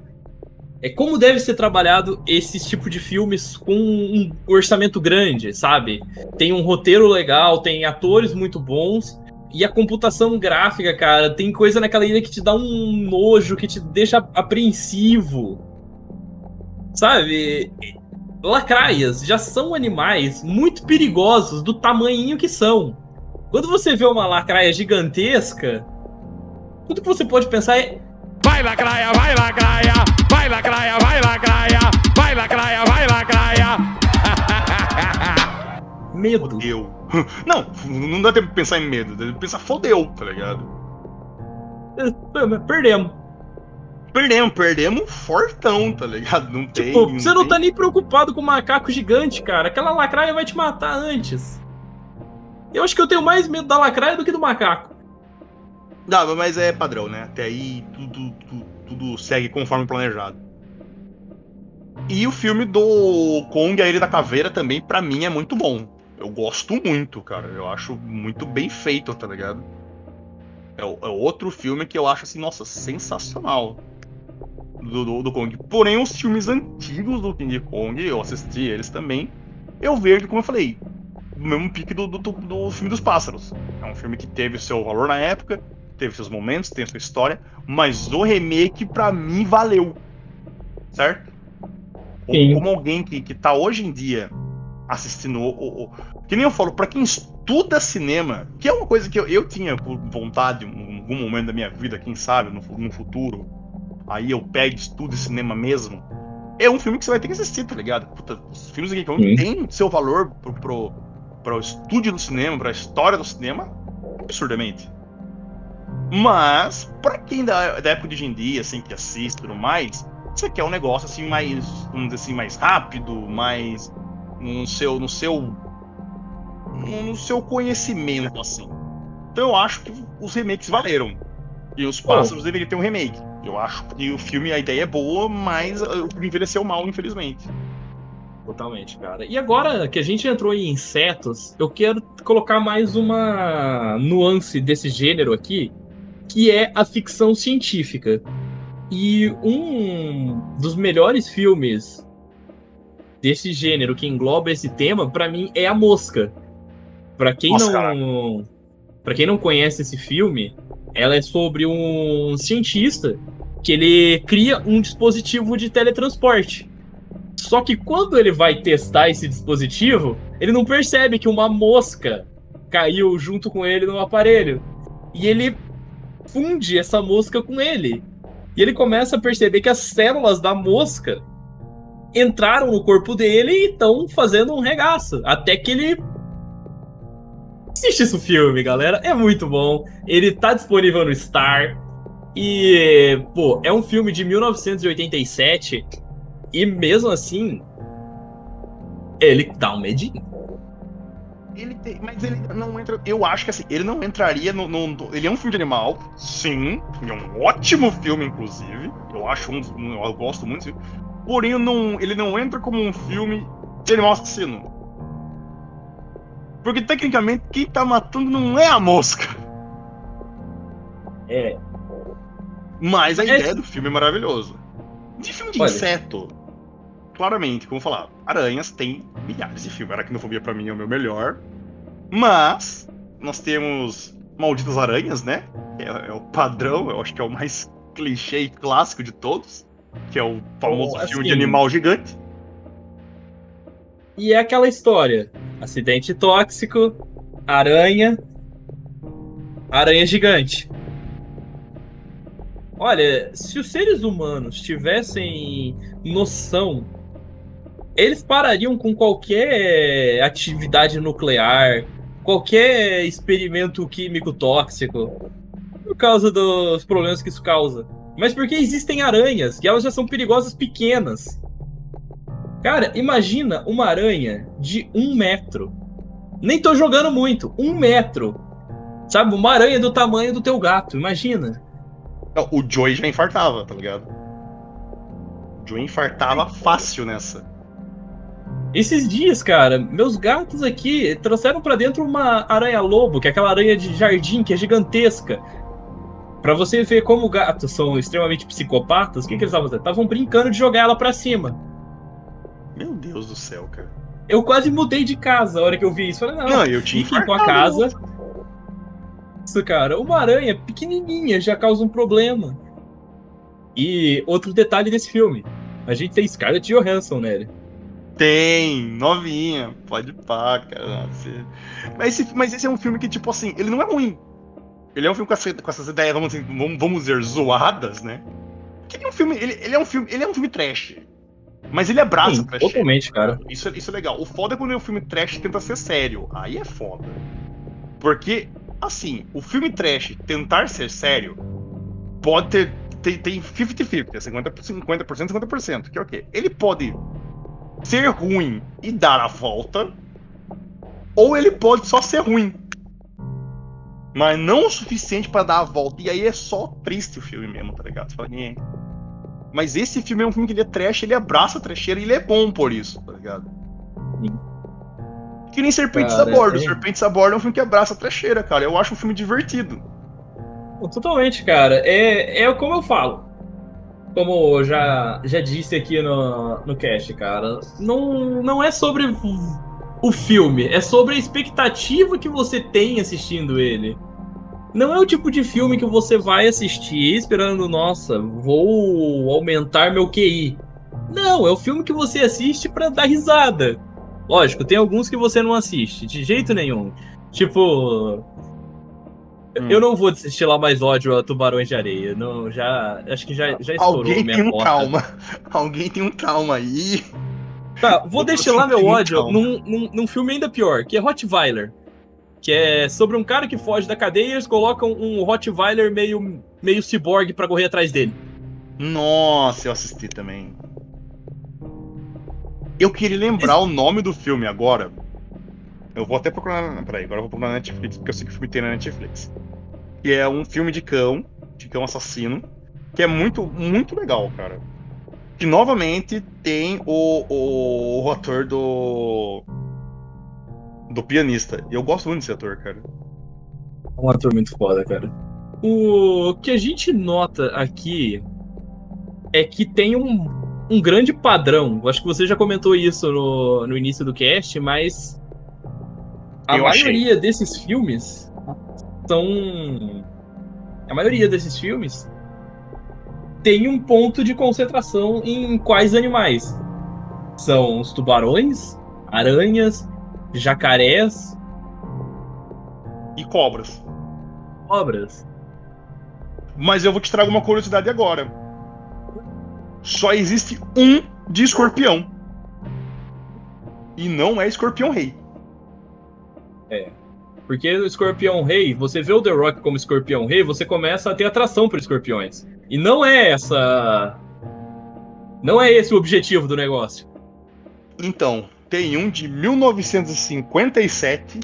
É como deve ser trabalhado esse tipo de filmes com um orçamento grande, sabe? Tem um roteiro legal, tem atores muito bons. E a computação gráfica, cara, tem coisa naquela ilha que te dá um nojo, que te deixa apreensivo. Sabe? Lacraias já são animais muito perigosos do tamanhinho que são. Quando você vê uma lacraia gigantesca, tudo que você pode pensar é. Vai lacraia, vai lacraia, vai lacraia, vai lacraia, vai lacraia, vai lacraia. Medo. Fodeu. Não, não dá tempo de pensar em medo, dá de pensar fodeu, tá ligado? Perdemos. Perdemos, perdemos fortão, tá ligado? Não tem. Tipo, você não tem- tá nem preocupado com o macaco gigante, cara. Aquela lacraia vai te matar antes. Eu acho que eu tenho mais medo da lacraia do que do macaco. Não, mas é padrão, né? Até aí tudo, tudo, tudo segue conforme planejado. E o filme do Kong, a Ilha da Caveira, também, pra mim, é muito bom. Eu gosto muito, cara. Eu acho muito bem feito, tá ligado? É, é outro filme que eu acho, assim, nossa, sensacional. Do, do, do Kong. Porém, os filmes antigos do King Kong, eu assisti eles também. Eu vejo, como eu falei, o mesmo pique do, do, do- filme dos pássaros. É um filme que teve seu valor na época, teve seus momentos, tem sua história, mas o remake pra mim valeu. Certo? Como, Sim. como alguém que, que tá hoje em dia assistindo o, o- o- Que nem eu falo, pra quem estuda cinema, que é uma coisa que eu, eu tinha por vontade em algum momento da minha vida, quem sabe, no, no futuro. Aí eu pego e estudo esse mesmo. É um filme que você vai ter que assistir, tá ligado? Puta, os filmes aqui Sim. têm seu valor pro, pro, pro estúdio do cinema, pra história do cinema, absurdamente. Mas, pra quem da, da época de hoje em dia, assim, que assiste e tudo mais, você quer um negócio assim mais, vamos dizer assim, mais rápido, mais no seu, no seu, no seu conhecimento, assim. Então eu acho que os remakes valeram. E os pássaros deveriam ter um remake. Eu acho que o filme, a ideia é boa, mas o filme envelheceu mal, infelizmente. Totalmente, cara. E agora que a gente entrou em insetos, eu quero colocar mais uma nuance desse gênero aqui, que é a ficção científica. E um dos melhores filmes desse gênero que engloba esse tema, pra mim, é A Mosca. Pra quem Nossa, não. Pra quem não conhece esse filme, ela é sobre um cientista que ele cria um dispositivo de teletransporte. Só que quando ele vai testar esse dispositivo, ele não percebe que uma mosca caiu junto com ele no aparelho. E ele funde essa mosca com ele. E ele começa a perceber que as células da mosca entraram no corpo dele e estão fazendo um regaço. Até que ele. Assiste esse filme, galera. É muito bom. Ele tá disponível no Star. E, pô, é um filme de 1987. E mesmo assim. Ele dá um medinho. Ele tem, mas ele não entra. Eu acho que assim, ele não entraria no, no- Ele é um filme de animal, sim. É um ótimo filme, inclusive. Eu acho um. Eu gosto muito. Porém, não, ele não entra como um filme de animal assassino. Porque tecnicamente quem tá matando não é a mosca. É. Mas a É- ideia do filme é maravilhoso. De filme de Olha. inseto, claramente, como falar, aranhas tem milhares de filmes. Aracnofobia pra mim é o meu melhor. Mas nós temos Malditas Aranhas, né? É, é o padrão, eu acho que é o mais clichê e clássico de todos. Que é o famoso Oh, filme de assim. animal gigante. E é aquela história: acidente tóxico, aranha, aranha gigante. Olha, se os seres humanos tivessem noção, eles parariam com qualquer atividade nuclear, qualquer experimento químico tóxico, por causa dos problemas que isso causa. Mas porque existem aranhas, e elas já são perigosas pequenas. Cara, imagina uma aranha de um metro. Nem tô jogando muito, um metro. Sabe, uma aranha do tamanho do teu gato, imagina. Não, o Joey já infartava, tá ligado? O Joey infartava fácil nessa. Esses dias, cara, meus gatos aqui trouxeram pra dentro uma aranha-lobo, que é aquela aranha de jardim que é gigantesca. Pra você ver como gatos são extremamente psicopatas, o que, que eles estavam fazendo? Estavam brincando de jogar ela pra cima. Meu Deus do céu, cara. Eu quase mudei de casa a hora que eu vi isso. Falei, não, Não, eu tinha fiquem com a casa. Isso, cara, uma aranha pequenininha já causa um problema. E outro detalhe desse filme: a gente tem Scarlett Johansson nele. Tem, novinha, pode pá, cara. Mas esse, mas esse é um filme que, tipo assim, ele não é ruim. Ele é um filme com, essa- com essas ideias, vamos, dizer- vamos, vamos dizer, zoadas, né? Que ele é um filme, ele, ele é um filme, ele é um filme trash. Mas ele abraça Sim, o trash. totalmente, cara. Isso, é- isso é legal. O foda é quando o filme trash tenta ser sério. Aí é foda. Porque, assim, o filme trash tentar ser sério pode ter. Tem, tem 50-50, é 50%, 50%, 50%, que é o quê? Ele pode ser ruim e dar a volta, ou ele pode só ser ruim. Mas não o suficiente pra dar a volta. E aí é só triste o filme mesmo, tá ligado? Você fala, "Nhê". Mas esse filme é um filme que ele é trash, ele abraça a trecheira e ele é bom por isso, tá ligado? Sim. Que nem Serpentes Cara, a Bordo. é- Serpentes a Bordo é um filme que abraça a trecheira, cara. Eu acho um filme divertido. Totalmente, cara. É, é como eu falo. Como eu já, já disse aqui no, no cast, cara. Não, não é sobre o- filme, é sobre a expectativa que você tem assistindo ele. Não é o tipo de filme que você vai assistir esperando, nossa, vou aumentar meu QI. Não, é o filme que você assiste pra dar risada. Lógico, tem alguns que você não assiste, de jeito nenhum. Tipo, eu não vou destilar mais ódio a Tubarões de Areia. Não, já. Acho que já, já estourou Alguém minha tem um cota. trauma. Alguém tem um trauma aí. Tá, vou destilar meu ódio num, num, num filme ainda pior, que é Rottweiler. Que é sobre um cara que foge da cadeia e eles colocam um Rottweiler meio, meio ciborgue pra correr atrás dele. Nossa, eu assisti também. Eu queria lembrar o nome do filme agora. Eu vou até procurar. Peraí, agora eu vou procurar na Netflix, porque eu sei que o filme tem na Netflix. Que é um filme de cão, de cão assassino, que é muito, muito legal, cara. Que novamente tem o, o, o ator do. do pianista. E eu gosto muito desse ator, cara. É um ator muito foda, cara. O que a gente nota aqui é que tem um, um grande padrão. Eu Acho que você já comentou isso no, no início do cast, mas a Eu achei. maioria desses filmes são. A maioria desses filmes tem um ponto de concentração em quais animais? São os tubarões, aranhas, jacarés, E cobras. cobras. Mas eu vou te trazer uma curiosidade agora. Só existe um de escorpião. E não é escorpião rei. Porque o escorpião rei, você vê o The Rock como escorpião rei, você começa a ter atração por escorpiões. E não é essa. Não é esse o objetivo do negócio. Então, tem um de 1957,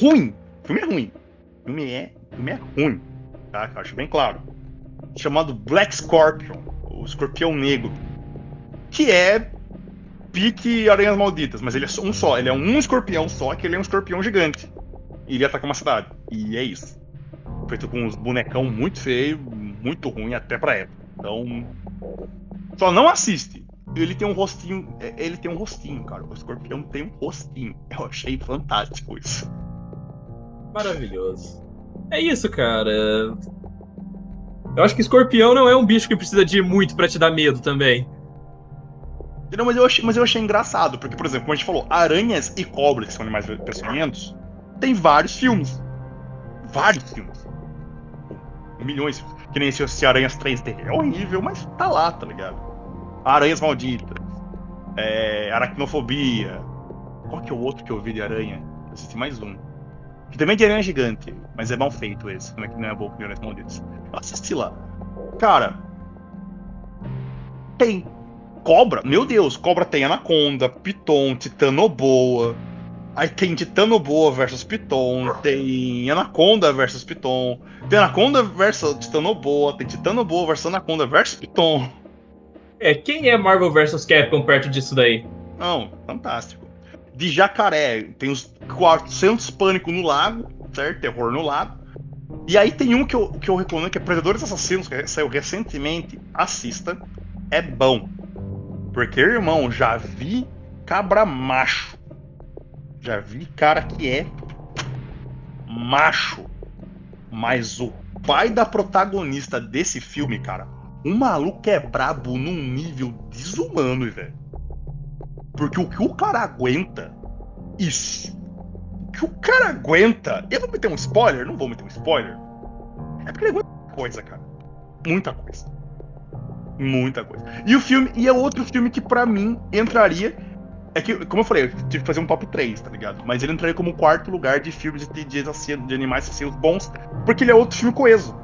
ruim. O filme é ruim. O filme é, o filme é ruim, tá? Eu acho bem claro. Chamado Black Scorpion, o escorpião negro. Que é pique Aranhas Malditas, mas ele é um só. Ele é um escorpião só, que ele é um escorpião gigante. E ele ataca uma cidade. E é isso. Feito com uns bonecão muito feio, muito ruim até pra época. Então. Só não assiste. Ele tem um rostinho. é, Ele tem um rostinho, cara. O escorpião tem um rostinho. Eu achei fantástico isso. Maravilhoso. É isso, cara. Eu acho que escorpião não é um bicho que precisa de muito pra te dar medo também. Não, mas eu, achei, mas eu achei engraçado, porque, por exemplo, como a gente falou, aranhas e cobras, que são animais peçonhentos, tem vários filmes. Vários filmes. Milhões. Que nem esse, esse Aranhas 3D. É horrível, mas tá lá, tá ligado? Aranhas Malditas. É, aracnofobia. Qual que é o outro que eu vi de aranha? Eu assisti mais um. Que também é de aranha gigante, mas é mal feito esse. Como é que não é bom que Aranhas Malditas? Assisti lá. Cara. Tem Cobra, meu Deus, Cobra tem Anaconda, Piton, Titanoboa. Aí tem Titanoboa versus Piton, tem Anaconda versus Piton, tem Anaconda versus Titanoboa, tem Titanoboa versus Anaconda versus Piton. É, quem é Marvel vs Capcom perto disso daí? Não, fantástico. De jacaré, tem os 400 pânico no lago, certo? Terror no lago. E aí tem um que eu, que eu recomendo, que é Predadores Assassinos, que saiu recentemente. Assista. É bom. Porque, irmão, já vi cabra macho. Já vi cara que é macho. Mas o pai da protagonista desse filme, cara, o maluco é brabo num nível desumano, velho. Porque o que o cara aguenta, isso. O que o cara aguenta. Eu vou meter um spoiler? Não vou meter um spoiler. É porque ele aguenta muita coisa, cara. Muita coisa. Muita coisa. E o filme, e é outro filme que pra mim entraria. É que, como eu falei, eu tive que fazer um top 3, tá ligado? Mas ele entraria como quarto lugar de filmes de, de, de animais assassinos bons, porque ele é outro filme coeso.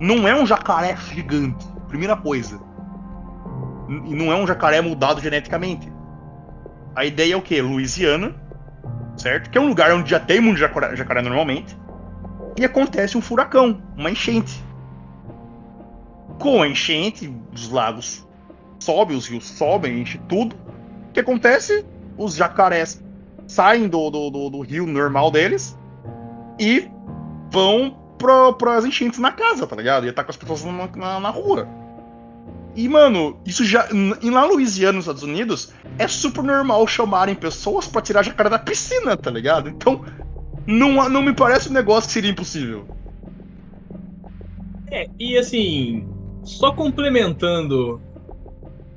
Não é um jacaré gigante, primeira coisa. E não é um jacaré mudado geneticamente. A ideia é o quê? Louisiana, certo? Que é um lugar onde já tem muito jacaré, jacaré normalmente. E acontece um furacão, uma enchente. Com a enchente, os lagos sobem, os rios sobem, enche tudo. O que acontece? Os jacarés saem do, do, do, do rio normal deles e vão para as enchentes na casa, tá ligado? E tá com as pessoas na, na, na rua. E, mano, isso já. E lá na Louisiana, nos Estados Unidos, é super normal chamarem pessoas pra tirar jacaré da piscina, tá ligado? Então, não, não me parece um negócio que seria impossível. É, e assim, só complementando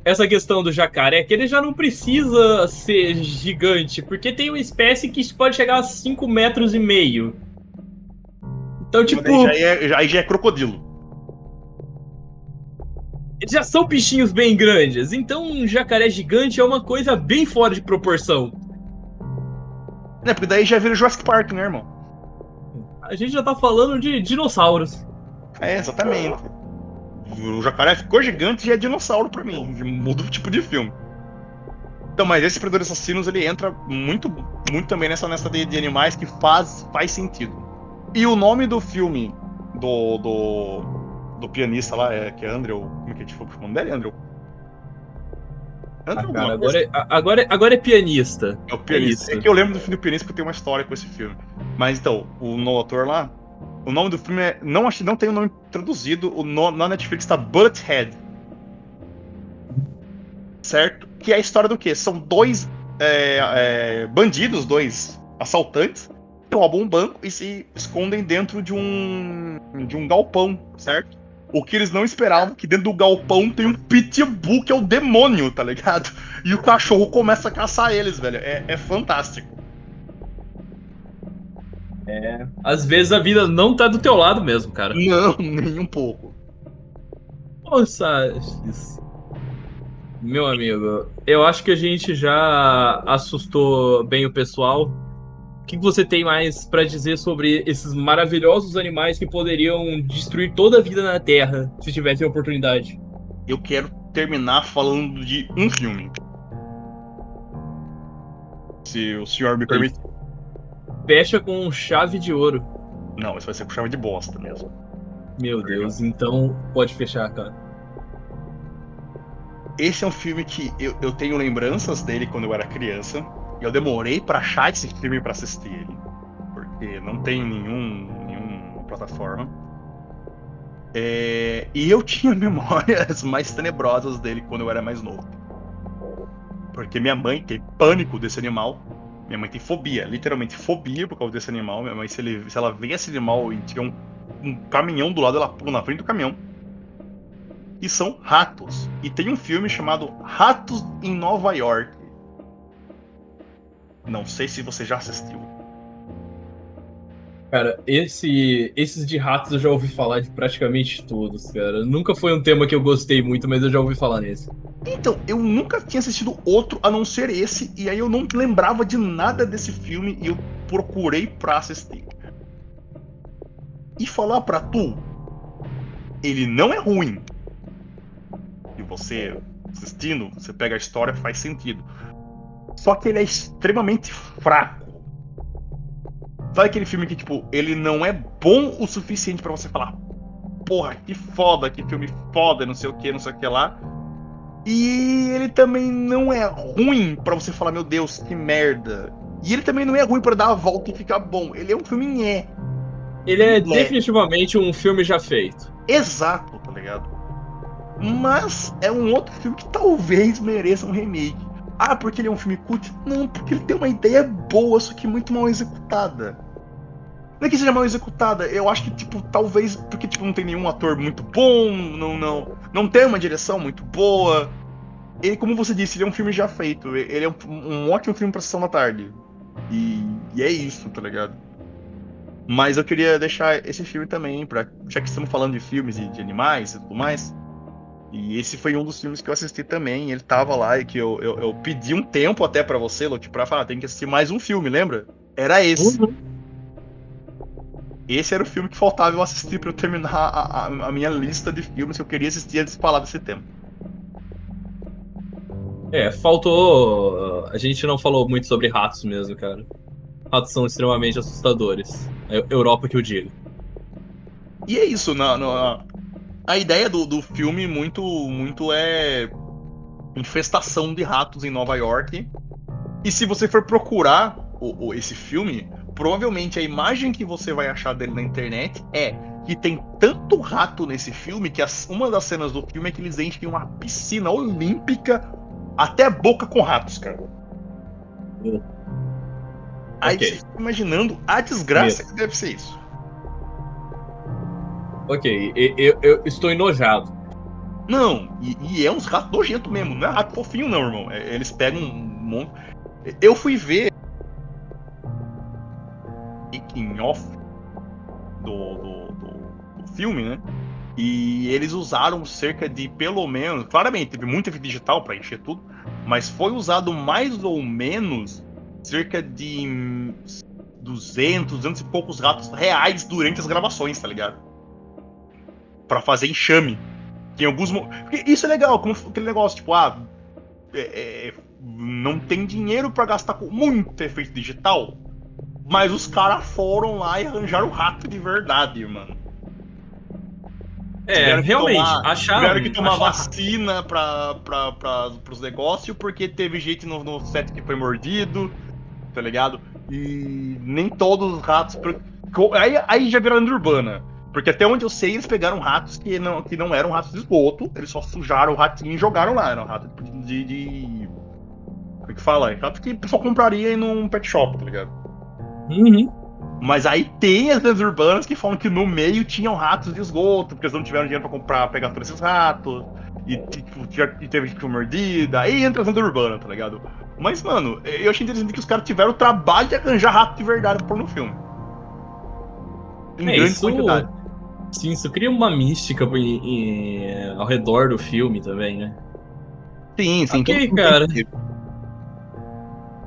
essa questão do jacaré, que ele já não precisa ser gigante, porque tem uma espécie que pode chegar a 5 metros e meio. Então, tipo, Aí já é, aí já é crocodilo. eles já são bichinhos bem grandes. Então, um jacaré gigante é uma coisa bem fora de proporção. É, porque daí já vira Jurassic Park, né, irmão? A gente já tá falando de dinossauros. É, exatamente. O jacaré ficou gigante e é dinossauro pra mim. Muda o tipo de filme. Então, mas esse Predador Assassinos ele entra muito, muito também nessa, nessa de, de animais que faz, faz sentido. E o nome do filme do, do, do pianista lá, é, que é Andrew. Como é que a gente falou o nome dele? Andrew. Ah, Andrew cara, alguma coisa. agora, é, agora, é- agora é pianista. É o pianista. É É, que eu lembro do filme do pianista porque tenho uma história com esse filme. Mas então, o no autor lá, o nome do filme é. Não, acho, não tem o nome traduzido. O no, na Netflix tá Butthead. Certo? Que é a história do quê? São dois é, é, bandidos, dois assaltantes, roubam um banco e se escondem dentro de um de um galpão, certo? O que eles não esperavam que dentro do galpão tem um pitbull que é o demônio, tá ligado? E o cachorro começa a caçar eles, velho. É, é fantástico. Às vezes a vida não tá do teu lado mesmo, cara. Não, nem um pouco. Nossa, isso- meu amigo, eu acho que a gente já assustou bem o pessoal. O que que você tem mais pra dizer sobre esses maravilhosos animais que poderiam destruir toda a vida na Terra se tivessem a oportunidade? Eu quero terminar falando de um filme. Se o senhor me permite. Fecha com chave de ouro. Não, isso vai ser com chave de bosta mesmo. Meu Deus, então pode fechar, cara. Esse é um filme que eu, eu tenho lembranças dele quando eu era criança. E eu demorei pra achar esse filme pra assistir ele. Porque não tem nenhum, nenhum plataforma. É, e eu tinha memórias mais tenebrosas dele quando eu era mais novo. Porque minha mãe tem pânico desse animal. Minha mãe tem fobia, literalmente fobia por causa desse animal. Minha mãe, se, ele- se ela vê esse animal e tiver um, um caminhão do lado, ela pula na frente do caminhão. E são ratos. E tem um filme chamado Ratos em Nova York. Não sei se você já assistiu. Cara, esse, esses de ratos eu já ouvi falar de praticamente todos, cara. Nunca foi um tema que eu gostei muito, mas eu já ouvi falar nesse. Então, eu nunca tinha assistido outro a não ser esse, e aí eu não lembrava de nada desse filme e eu procurei pra assistir. E falar pra tu, ele não é ruim. E você assistindo, você pega a história, faz sentido. Só que ele é extremamente fraco. Sabe aquele filme que, tipo, ele não é bom o suficiente pra você falar, porra, que foda, que filme foda, não sei o que, não sei o que lá. E ele também não é ruim pra você falar, meu Deus, que merda. E ele também não é ruim pra dar a volta e ficar bom. Ele é um filme nhé. Ele é É. definitivamente um filme já feito. Exato, tá ligado? Mas é um outro filme que talvez mereça um remake. Ah, porque ele é um filme cult? Não, porque ele tem uma ideia boa, só que muito mal executada. Não é que seja mal executada, eu acho que, tipo, talvez porque, tipo, não tem nenhum ator muito bom, não, não, não tem uma direção muito boa. Ele, como você disse, ele é um filme já feito. Ele é um, um ótimo filme pra sessão da tarde. E, e é isso, tá ligado? Mas eu queria deixar esse filme também, pra, já que estamos falando de filmes e de animais e tudo mais. E esse foi um dos filmes que eu assisti também. Ele tava lá e que eu, eu, eu pedi um tempo até pra você, Loki, pra falar, tem que assistir mais um filme, lembra? Era esse. Esse era o filme que faltava eu assistir pra eu terminar a, a, a minha lista de filmes que eu queria assistir antes de falar desse tema. É, faltou. A gente não falou muito sobre ratos mesmo, cara. Ratos são extremamente assustadores. É Europa que eu digo. E é isso, na, na- a ideia do, do filme muito, muito é infestação de ratos em Nova York. E se você for procurar o, o- esse filme, provavelmente a imagem que você vai achar dele na internet é que tem tanto rato nesse filme que as- uma das cenas do filme é que eles enchem uma piscina olímpica até a boca com ratos, cara. Hum. Aí Ok. você fica imaginando a desgraça que deve ser isso. Ok, eu, eu estou enojado. Não, e, e é uns ratos nojentos mesmo, não é rato fofinho não, irmão. É- eles pegam um monte. Eu fui ver making off do, do, do- do filme, né? E eles usaram cerca de pelo menos, claramente teve muito efeito digital pra encher tudo, mas foi usado mais ou menos cerca de hum, 200, 200 e poucos ratos reais durante as gravações, tá ligado? Pra fazer enxame. Tem alguns. isso é legal, como aquele negócio, tipo, ah, é- é, não tem dinheiro pra gastar com muito efeito digital, mas os caras foram lá e arranjaram o rato de verdade, mano. É, realmente, tomar- acharam. Tiveram que tomar acharam- vacina pra, pros negócios, porque teve gente no, no set que foi mordido, tá ligado? E nem todos os ratos. Aí, aí já virou lenda urbana. Porque até onde eu sei, eles pegaram ratos que não, que não eram ratos de esgoto, eles só sujaram o ratinho e jogaram lá. Eram ratos de. de... Como é que fala? Rato que o pessoal compraria em num pet shop, tá ligado? Uhum. Mas aí tem as lendas urbanas que falam que no meio tinham ratos de esgoto, porque eles não tiveram dinheiro pra comprar, pegar todos esses ratos. E, tipo, e teve gente que foi mordida. Aí entra as lendas urbanas, tá ligado? Mas, mano, eu achei interessante que os caras tiveram o trabalho de arranjar rato de verdade pra pôr no filme. Em É, grande isso- quantidade. Sim, isso cria uma mística ao redor do filme também, né? Sim, sim. Ok, cara.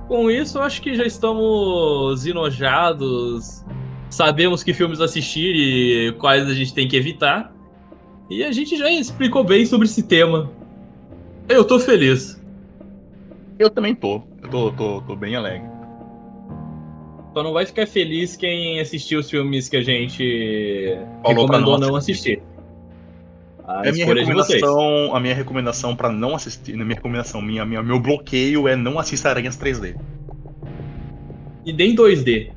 Com isso, eu acho que já estamos enojados. Sabemos que filmes assistir e quais a gente tem que evitar. E a gente já explicou bem sobre esse tema. Eu tô feliz. Eu também tô. Eu tô, tô, tô bem alegre. Só não vai ficar feliz quem assistiu os filmes que a gente Falou recomendou não não assistir. A É minha recomendação, a minha recomendação para não assistir, minha recomendação, minha, minha, meu bloqueio é não assista Aranhas 3D. E nem 2D.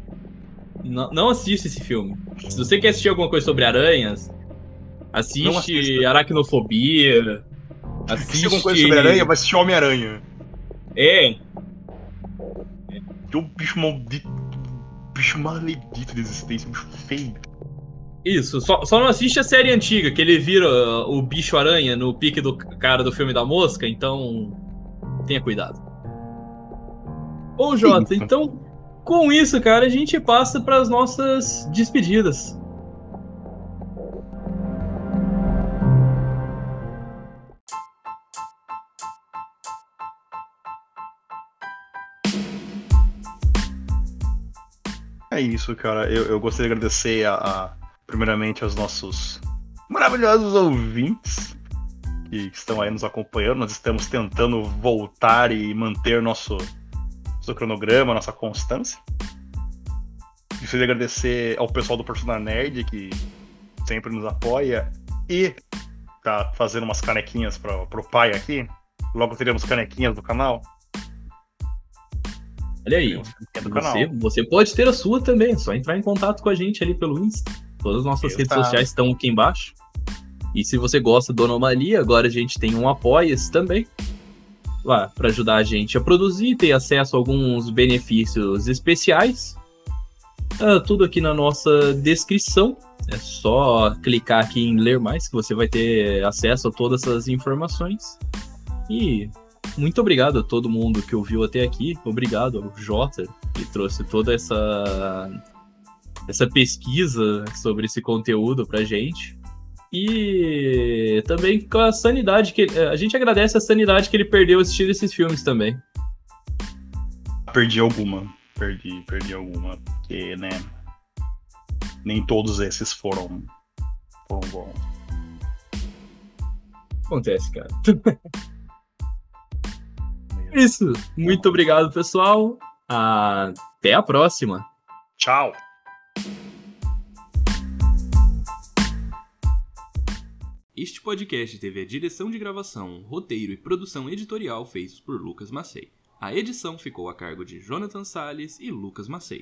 Não, não assiste esse filme. Se você quer assistir alguma coisa sobre aranhas, assiste assista. aracnofobia. Se Assiste. alguma coisa sobre aranha, vai assistir Homem-Aranha. É, Que o bicho maldito. Bicho maledito de existência, bicho feio. isso. Só, só não assiste a série antiga, que ele vira uh, o bicho aranha no pique do cara do filme da mosca, então. Tenha cuidado. Bom, Jota, então. Com isso, cara, a gente passa para as nossas despedidas. É isso, cara. Eu, eu gostaria de agradecer a, a- primeiramente aos nossos maravilhosos ouvintes que estão aí nos acompanhando. Nós estamos tentando voltar e manter nosso, nosso cronograma, nossa constância. Gostaria de agradecer ao pessoal do Persona Nerd que sempre nos apoia e tá fazendo umas canequinhas para pro pai aqui. Logo teremos canequinhas do canal. Olha aí. Canal. Você, você pode ter a sua também, é só entrar em contato com a gente ali pelo Insta. Todas as nossas redes Exato. sociais estão aqui embaixo. E se você gosta do Anomalia, agora a gente tem um Apoia-se também. Lá, para ajudar a gente a produzir, ter acesso a alguns benefícios especiais. Tá tudo aqui na nossa descrição. É só clicar aqui em ler mais que você vai ter acesso a todas essas informações. E muito obrigado a todo mundo que ouviu até aqui. Obrigado ao Jota, que trouxe toda essa essa pesquisa sobre esse conteúdo pra gente. E também com a sanidade que ele- a gente agradece a sanidade que ele perdeu assistindo esses filmes também. Perdi alguma. Perdi, perdi alguma. Porque, né? Nem todos esses foram. foram bons. Acontece, cara. Isso. Muito obrigado, pessoal. Até a próxima. Tchau! Este podcast teve a direção de gravação, roteiro e produção editorial feitos por Lucas Macei. A edição ficou a cargo de Jonathan Salles e Lucas Macei.